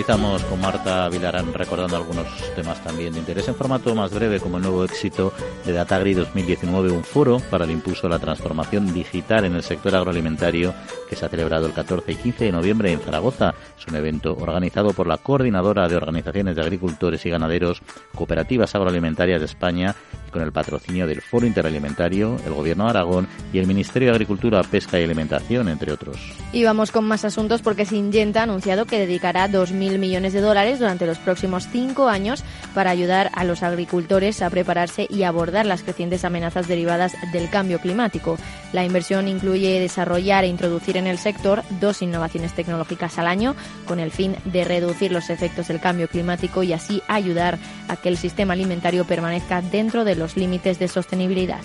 Finalizamos con Marta Vilarán recordando algunos temas también de interés en formato más breve como el nuevo éxito de Datagri 2019, un foro para el impulso de la transformación digital en el sector agroalimentario que se ha celebrado el 14 y 15 de noviembre en Zaragoza. Es un evento organizado por la Coordinadora de Organizaciones de Agricultores y Ganaderos Cooperativas Agroalimentarias de España y con el patrocinio del Foro Interalimentario, el Gobierno de Aragón y el Ministerio de Agricultura, Pesca y Alimentación, entre otros. Y vamos con más asuntos porque Syngenta ha anunciado que dedicará 2.000 millones de dólares durante los próximos cinco años para ayudar a los agricultores a prepararse y abordar las crecientes amenazas derivadas del cambio climático. La inversión incluye desarrollar e introducir en el sector dos innovaciones tecnológicas al año con el fin de reducir los efectos del cambio climático y así ayudar a que el sistema alimentario permanezca dentro de los límites de sostenibilidad.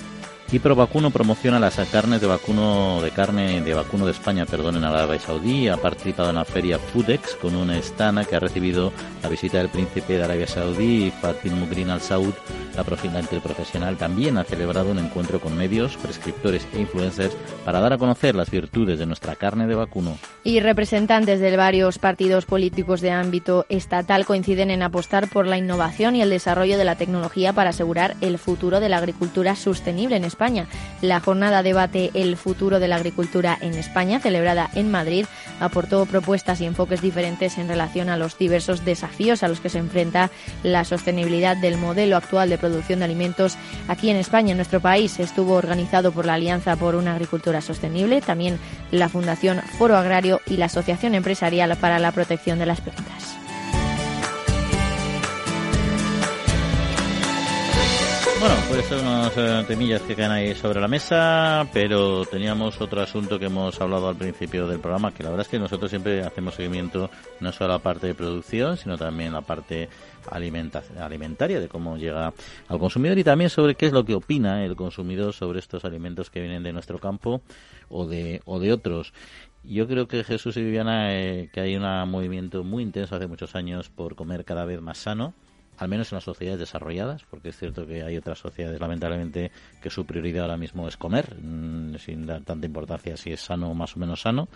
Y Provacuno promociona las carnes de vacuno de carne de vacuno de España, perdón, en Arabia Saudí. Ha participado en la feria Foodex con una estana que ha recibido la visita del príncipe de Arabia Saudí, Fatim Mugrin Al Saud. La profesional profesional también ha celebrado un encuentro con medios, prescriptores e influencers para dar a conocer las virtudes de nuestra carne de vacuno. Y representantes de varios partidos políticos de ámbito estatal coinciden en apostar por la innovación y el desarrollo de la tecnología para asegurar el futuro de la agricultura sostenible en España. La jornada debate El futuro de la agricultura en España, celebrada en Madrid, aportó propuestas y enfoques diferentes en relación a los diversos desafíos a los que se enfrenta la sostenibilidad del modelo actual de producción de alimentos aquí en España, en nuestro país. Estuvo organizado por la Alianza por una Agricultura Sostenible, también la Fundación Foro Agrario y la Asociación Empresarial para la Protección de las Plantas. Bueno, pues unos eh, temillas que quedan ahí sobre la mesa, pero teníamos otro asunto que hemos hablado al principio del programa, que la verdad es que nosotros siempre hacemos seguimiento no solo a la parte de producción, sino también a la parte alimentaria, de cómo llega al consumidor y también sobre qué es lo que opina el consumidor sobre estos alimentos que vienen de nuestro campo o de, o de otros. Yo creo que Jesús y Viviana, eh, que hay un movimiento muy intenso hace muchos años por comer cada vez más sano, al menos en las sociedades desarrolladas, porque es cierto que hay otras sociedades, lamentablemente, que su prioridad ahora mismo es comer, mm, sin dar tanta importancia si es sano o más o menos sano.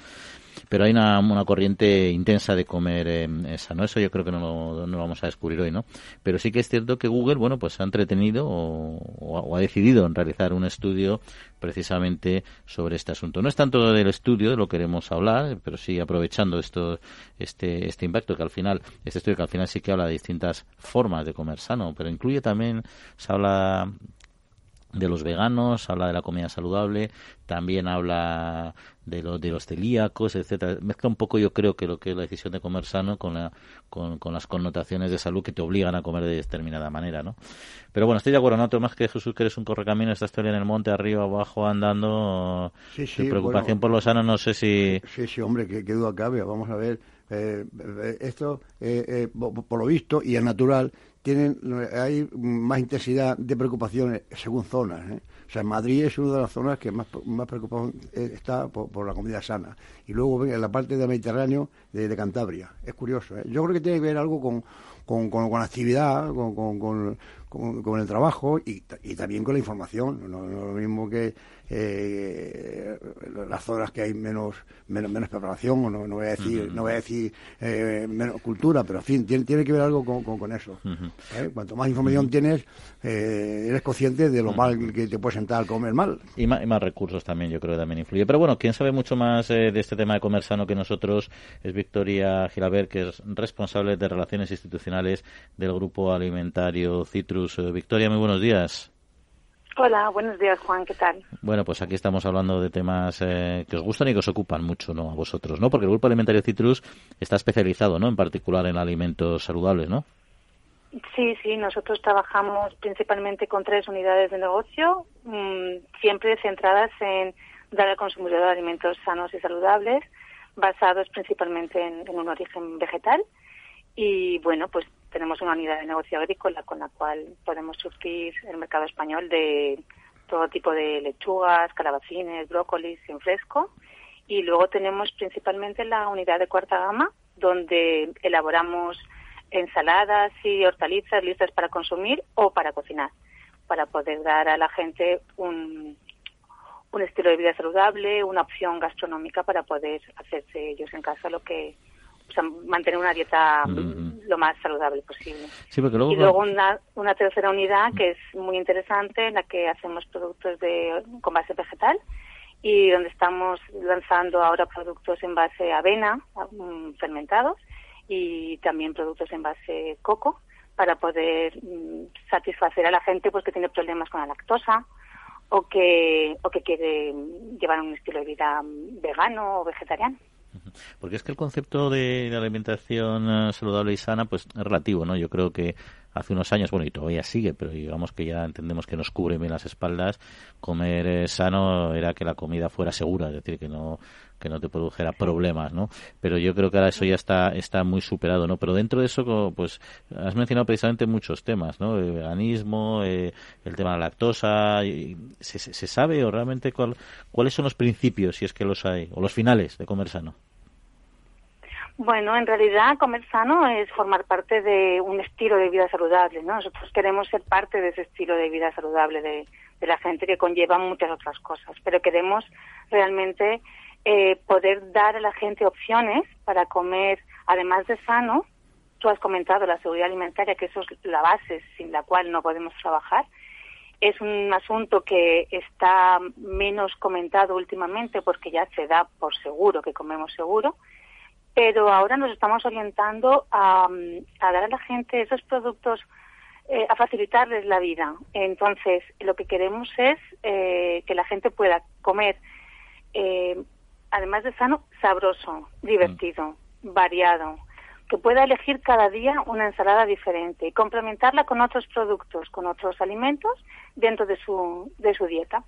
Pero hay una, una corriente intensa de comer eh, sano. Eso yo creo que no lo, vamos a descubrir hoy, ¿no? Pero sí que es cierto que Google, bueno, pues ha entretenido o, o ha decidido en realizar un estudio precisamente sobre este asunto. No es tanto del estudio de lo que queremos hablar, pero sí aprovechando esto, este, este impacto que al final, este estudio que al final sí que habla de distintas formas de comer sano, pero incluye también, se habla de los veganos, habla de la comida saludable, también habla de, los de los celíacos, etcétera. Mezcla un poco, yo creo, que lo que es la decisión de comer sano con, la, con, con, las connotaciones de salud que te obligan a comer de determinada manera, ¿no? Pero bueno, estoy de acuerdo, no más que Jesús, que eres un correcamino, esta historia en el monte, arriba, abajo, andando. Sí, sí, preocupación por lo sano, no sé si. Sí, sí, hombre, qué, duda cabe. Vamos a ver. Eh, eh, esto, eh, por lo visto, y es natural, tienen hay más intensidad de preocupaciones según zonas. ¿eh? O sea, Madrid es una de las zonas que más, más preocupado está por, la comida sana. Y luego en la parte del Mediterráneo de, Cantabria. Es curioso. ¿eh? Yo creo que tiene que ver algo con, con, con, actividad, con, con, el trabajo y, y, también con la información. no, lo mismo que eh, las zonas que hay menos menos, menos preparación, o no, no voy a decir, no voy a decir eh, menos cultura, pero en fin, tiene, tiene que ver algo con, con, eso. ¿eh? Cuanto más información tienes, eh, eres consciente de lo mal que te puedes sentar comer mal. Y más, y más, recursos también, yo creo que también influye. Pero bueno, quien sabe mucho más de este tema de comer sano que nosotros es Victoria Gilabert, que es responsable de Relaciones Institucionales del Grupo Alimentario Citrus. Victoria, muy buenos días. Hola, buenos días, Juan, ¿qué tal? Bueno, pues aquí estamos hablando de temas eh, que os gustan y que os ocupan mucho, ¿no? A vosotros, ¿no? Porque el Grupo Alimentario Citrus está especializado, ¿no? En particular en alimentos saludables, ¿no? Sí, sí, nosotros trabajamos principalmente con tres unidades de negocio, mm, siempre centradas en dar al consumidor alimentos sanos y saludables, basados principalmente en, en, un origen vegetal. Y bueno, pues tenemos una unidad de negocio agrícola con la cual podemos surtir el mercado español de todo tipo de lechugas, calabacines, brócolis en fresco. Y luego tenemos principalmente la unidad de cuarta gama, donde elaboramos ensaladas y hortalizas listas para consumir o para cocinar, para poder dar a la gente un, un estilo de vida saludable, una opción gastronómica para poder hacerse ellos en casa lo que, o sea, mantener una dieta lo más saludable posible. y luego una, una tercera unidad que es muy interesante, en la que hacemos productos de con base vegetal y donde estamos lanzando ahora productos en base avena um, fermentados y también productos en base coco para poder mm, satisfacer a la gente pues que tiene problemas con la lactosa o que o que quiere llevar un estilo de vida vegano o vegetariano. Porque es que el concepto de, alimentación eh, saludable y sana pues es relativo, ¿no? Yo creo que hace unos años, bueno, y todavía sigue, pero digamos que ya entendemos que nos cubre bien las espaldas, comer eh, sano era que la comida fuera segura, es decir, que no que no te produjera problemas, ¿no? Pero yo creo que ahora eso ya está está muy superado, ¿no? Pero dentro de eso, pues has mencionado precisamente muchos temas, ¿no? El veganismo, eh, el tema de la lactosa, y ¿se, se, sabe o realmente cuál, cuáles son los principios, si es que los hay, o los finales de comer sano? Bueno, en realidad comer sano es formar parte de un estilo de vida saludable, ¿no? Nosotros queremos ser parte de ese estilo de vida saludable de, la gente que conlleva muchas otras cosas, pero queremos realmente eh, poder dar a la gente opciones para comer, además de sano. Tú has comentado la seguridad alimentaria, que eso es la base sin la cual no podemos trabajar. Es un asunto que está menos comentado últimamente porque ya se da por seguro que comemos seguro pero ahora nos estamos orientando a, dar a la gente esos productos, eh, a facilitarles la vida. Entonces, lo que queremos es eh, que la gente pueda comer, eh, además de sano, sabroso, divertido, variado, que pueda elegir cada día una ensalada diferente y complementarla con otros productos, con otros alimentos dentro de su, de su dieta.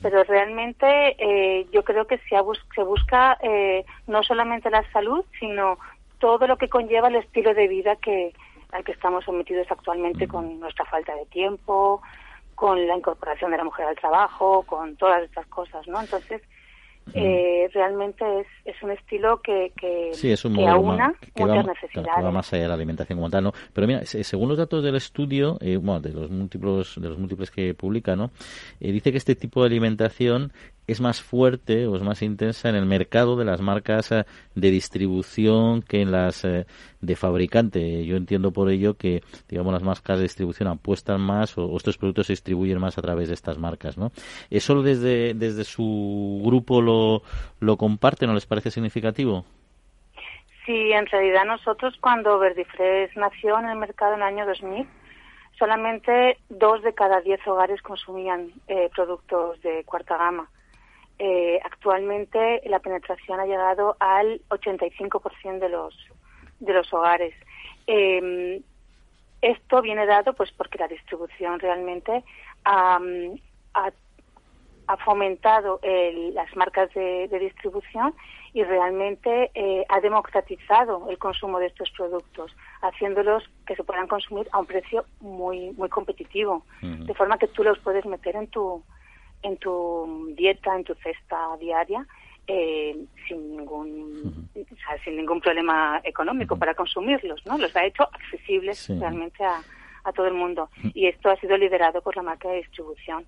Pero realmente eh, yo creo que se, se busca eh, no solamente la salud, sino todo lo que conlleva el estilo de vida que al que estamos sometidos actualmente con nuestra falta de tiempo, con la incorporación de la mujer al trabajo, con todas estas cosas, ¿no? Entonces, eh, realmente es, es un estilo que, que, sí, es un que aúna que muchas va, necesidades. va más allá de la alimentación como tal, ¿no? Pero mira, según los datos del estudio, eh, bueno, de los múltiples, de los múltiples que publica, ¿no? Eh, dice que este tipo de alimentación es más fuerte o es más intensa en el mercado de las marcas eh, de distribución que en las eh, de fabricante. Yo entiendo por ello que, digamos, las marcas de distribución apuestan más o, estos productos se distribuyen más a través de estas marcas, ¿no? ¿Eso desde, desde su grupo lo, lo comparte? ¿No les parece significativo? Sí, en realidad nosotros cuando Verdifresh nació en el mercado en el año 2000, solamente dos de cada diez hogares consumían eh, productos de cuarta gama eh, actualmente la penetración ha llegado al 85% de los de los hogares. Eh, esto viene dado pues porque la distribución realmente ha, ha, fomentado el, las marcas de, de, distribución y realmente eh, ha democratizado el consumo de estos productos, haciéndolos que se puedan consumir a un precio muy muy competitivo, de forma que tú los puedes meter en tu en tu dieta, en tu cesta diaria, eh, sin ningún sin ningún problema económico para consumirlos, ¿no? Los ha hecho accesibles realmente a, a todo el mundo. Y esto ha sido liderado por la marca de distribución.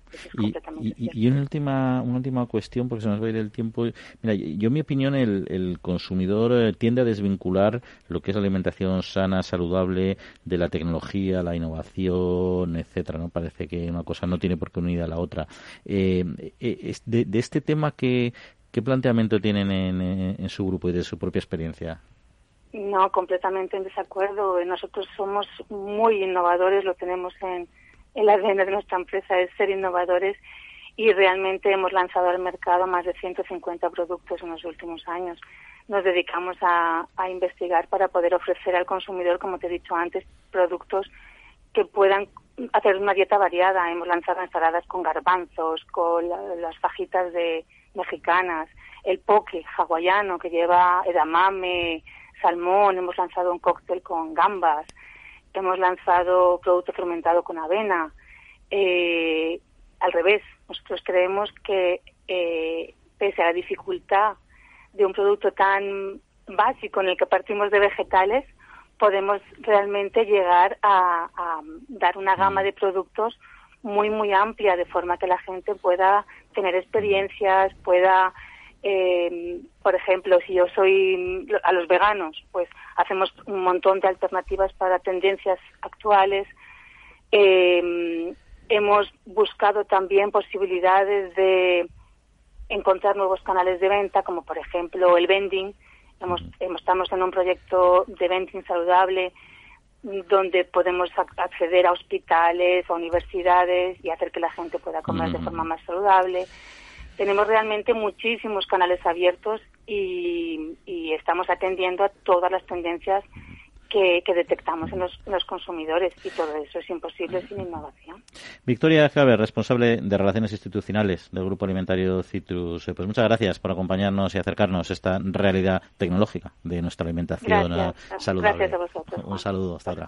y, una, última, una última cuestión, porque se nos va a ir el tiempo. Mira, yo en mi opinión, el, el consumidor eh, tiende a desvincular lo que es la alimentación sana, saludable, de la tecnología, la innovación, etcétera. ¿no? Parece que una cosa no tiene por qué unir a la otra. Eh, eh de, de, este tema, ¿qué, ¿qué planteamiento tienen en, en su grupo y de su propia experiencia? No, completamente en desacuerdo. Nosotros somos muy innovadores, lo tenemos en el ADN de nuestra empresa, es ser innovadores y realmente hemos lanzado al mercado más de 150 productos en los últimos años. Nos dedicamos a, a investigar para poder ofrecer al consumidor, como te he dicho antes, productos que puedan hacer una dieta variada. Hemos lanzado ensaladas con garbanzos, con las fajitas de mexicanas, el poke hawaiano que lleva edamame, salmón. Hemos lanzado un cóctel con gambas. Hemos lanzado producto fermentado con avena. Eh, al revés, nosotros creemos que eh, pese a la dificultad de un producto tan básico en el que partimos de vegetales, podemos realmente llegar a, dar una gama de productos muy, muy amplia, de forma que la gente pueda tener experiencias, pueda, eh, por ejemplo, si yo soy a los veganos, pues hacemos un montón de alternativas para tendencias actuales. Eh, hemos buscado también posibilidades de encontrar nuevos canales de venta, como por ejemplo el vending, estamos en un proyecto de vending saludable donde podemos acceder a hospitales, a universidades y hacer que la gente pueda comer de forma más saludable. Tenemos realmente muchísimos canales abiertos y, y estamos atendiendo a todas las tendencias que, detectamos en los, consumidores y todo eso es imposible sin innovación. Victoria Javier, responsable de Relaciones Institucionales del Grupo Alimentario Citrus. Pues muchas gracias por acompañarnos y acercarnos a esta realidad tecnológica de nuestra alimentación eh, saludable. Gracias a vosotros. Un saludo, hasta ahora.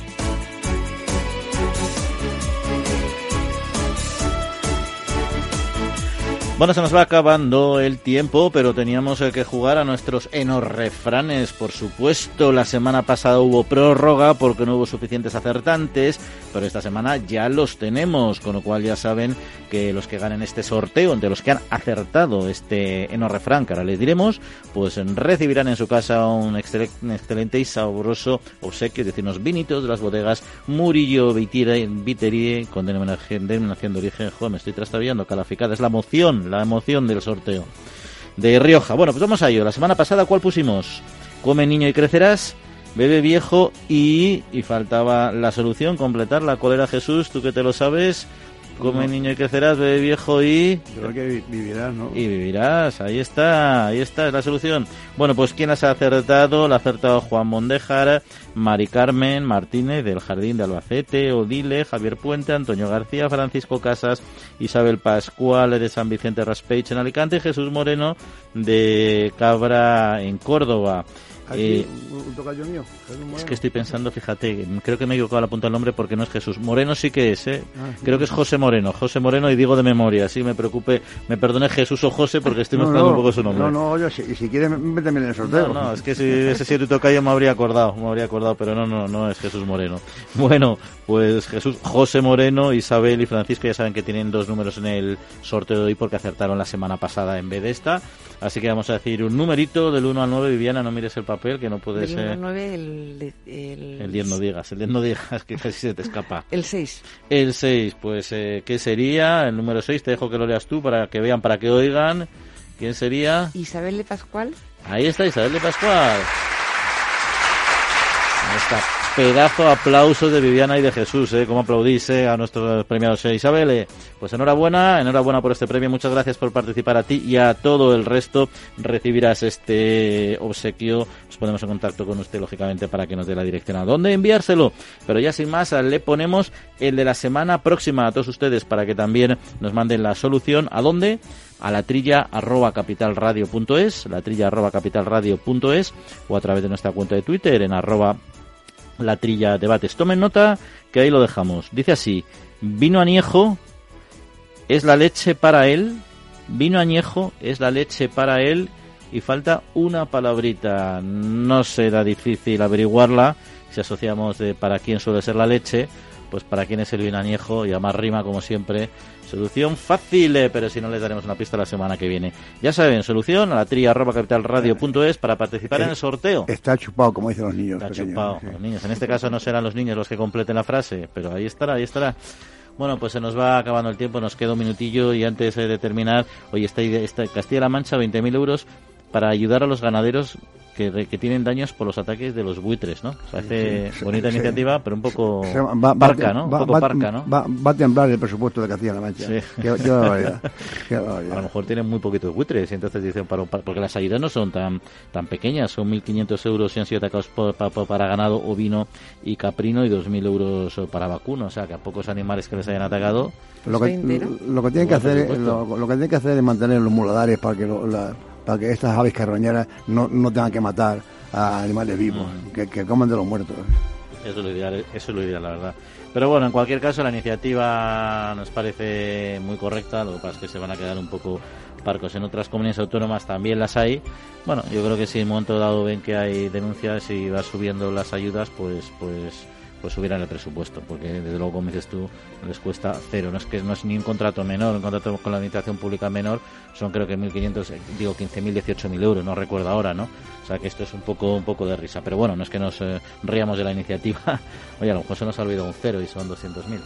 Bueno, se nos va acabando el tiempo, pero teníamos eh, que jugar a nuestros enorrefranes. Por supuesto, la semana pasada hubo prórroga porque no hubo suficientes acertantes, pero esta semana ya los tenemos, con lo cual ya saben que los que ganen este sorteo, entre los que han acertado este enorrefrán que ahora les diremos, pues recibirán en su casa un excelente y sabroso obsequio, es decir, unos vinitos de las bodegas Murillo Viterie con denominación, de origen. Joder, me estoy trastabillando, calificada, es la moción la emoción del sorteo de Rioja. Bueno, pues vamos a ello. La semana pasada, ¿cuál pusimos? Come niño y crecerás, bebe viejo y, y faltaba la solución, completarla. ¿Cuál era Jesús? Tú que te lo sabes. Come niño y crecerás, bebe viejo y... Yo creo que vivirás, ¿no? Y vivirás, ahí está, ahí está, es la solución. Bueno, pues ¿quién has acertado? Lo ha acertado Juan Mondejar, Mari Carmen Martínez del Jardín de Albacete, Odile, Javier Puente, Antonio García, Francisco Casas, Isabel Pascual de San Vicente Raspeich en Alicante, Jesús Moreno de Cabra en Córdoba. Eh, un tocayo mío, es que estoy pensando, fíjate, creo que me he equivocado la punta del nombre porque no es Jesús. Moreno sí que es, ¿eh? Ah, creo que es José Moreno. José Moreno y digo de memoria, sí, me preocupe, me perdone Jesús o José porque estoy mezclando un poco su nombre. No, no, oye, si, si quieres, méteme en el sorteo. No, no, es que si ese sido tocayo me habría acordado, me habría acordado, pero no, no, no es Jesús Moreno. *laughs* Bueno, pues Jesús, José Moreno, Isabel y Francisco ya saben que tienen dos números en el sorteo de hoy porque acertaron la semana pasada en vez de esta. Así que vamos a decir un numerito del 1 al 9. Viviana, no mires el papel, que no puede ser. El 9, el, el... 10 no digas, el 10 no digas, *laughs* que casi se te escapa. El 6. El 6, pues, eh, ¿qué sería? El número 6, te dejo que lo leas tú para que vean, para que oigan. ¿Quién sería? Isabel de Pascual. Ahí está, Isabel de Pascual. Ahí está pedazo aplauso de Viviana y de Jesús, ¿eh? Como aplaudís eh, a nuestros premiados. Eh, Isabel, pues enhorabuena, enhorabuena por este premio. Muchas gracias por participar a ti y a todo el resto. Recibirás este obsequio. Nos ponemos en contacto con usted, lógicamente, para que nos dé la dirección a dónde enviárselo. Pero ya sin más, le ponemos el de la semana próxima a todos ustedes para que también nos manden la solución. ¿A dónde? a la trilla arroba capitalradio.es, la trilla arroba capitalradio.es o a través de nuestra cuenta de Twitter en arroba la trilla debates. Tomen nota que ahí lo dejamos. Dice así, vino añejo es la leche para él, vino añejo es la leche para él y falta una palabrita. No será difícil averiguarla si asociamos de para quién suele ser la leche, pues para quién es el vino añejo y a más rima como siempre Solución fácil, eh, pero si no les daremos una pista la semana que viene. Ya saben, solución a la tria arroba capitalradio.es para participar en el sorteo. Está chupado, como dicen los niños. Está chupado, los niños. En este caso no serán los niños los que completen la frase, pero ahí estará, ahí estará. Bueno, pues se nos va acabando el tiempo, nos queda un minutillo y antes de terminar, hoy está, está Castilla-La Mancha, 20.000 euros para ayudar a los ganaderos que, que, tienen daños por los ataques de los buitres, ¿no? Parece bonita iniciativa, pero un poco va, parca, ¿no? Un va, poco parca, ¿no? Va, a temblar el presupuesto de Castilla-La Mancha. Sí. Qué, qué barbaridad. *laughs* Qué barbaridad. A lo mejor tienen muy poquitos buitres y entonces dicen, para, para, porque las ayudas no son tan tan pequeñas, son 1.500 euros si han sido atacados por, para, para, ganado ovino y caprino y 2.000 euros para vacuno, o sea que a pocos animales que les hayan atacado. Lo que, lo que tienen que hacer es, lo, lo, que tienen que hacer es mantener los muladares para que lo, la, para que estas aves carroñeras no, no tengan que matar a animales vivos, mm. que, que, coman de los muertos. Eso es, lo ideal, eso es lo ideal, la verdad. Pero bueno, en cualquier caso, la iniciativa nos parece muy correcta. Lo que pasa es que se van a quedar un poco parcos. En otras comunidades autónomas también las hay. Bueno, yo creo que si en un momento dado ven que hay denuncias y va subiendo las ayudas, pues, pues pues subieran el presupuesto, porque desde luego, como dices tú, les cuesta cero. No es que no es ni un contrato menor, un contrato con la administración pública menor, son creo que 1.500, digo 15.000, 18.000 euros, no recuerdo ahora, ¿no? O sea que esto es un poco un poco de risa. Pero bueno, no es que nos eh, ríamos de la iniciativa. *laughs* Oye, a lo mejor se nos ha olvidado un cero y son 200.000.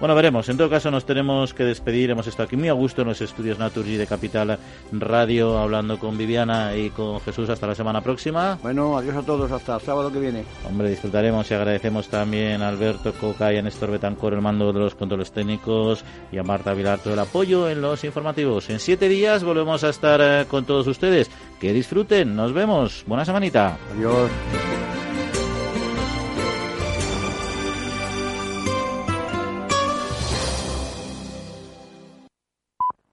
Bueno, veremos. En todo caso, nos tenemos que despedir. Hemos estado aquí muy a gusto en los estudios Naturgy de Capital Radio, hablando con Viviana y con Jesús. Hasta la semana próxima. Bueno, adiós a todos. Hasta el sábado que viene. Hombre, disfrutaremos y agradecemos también a Alberto Coca y a Néstor Betancor el mando de los controles técnicos y a Marta Vilar todo el apoyo en los informativos. En siete días volvemos a estar eh, con todos ustedes. Que disfruten. Nos vemos. Buena semanita. Adiós.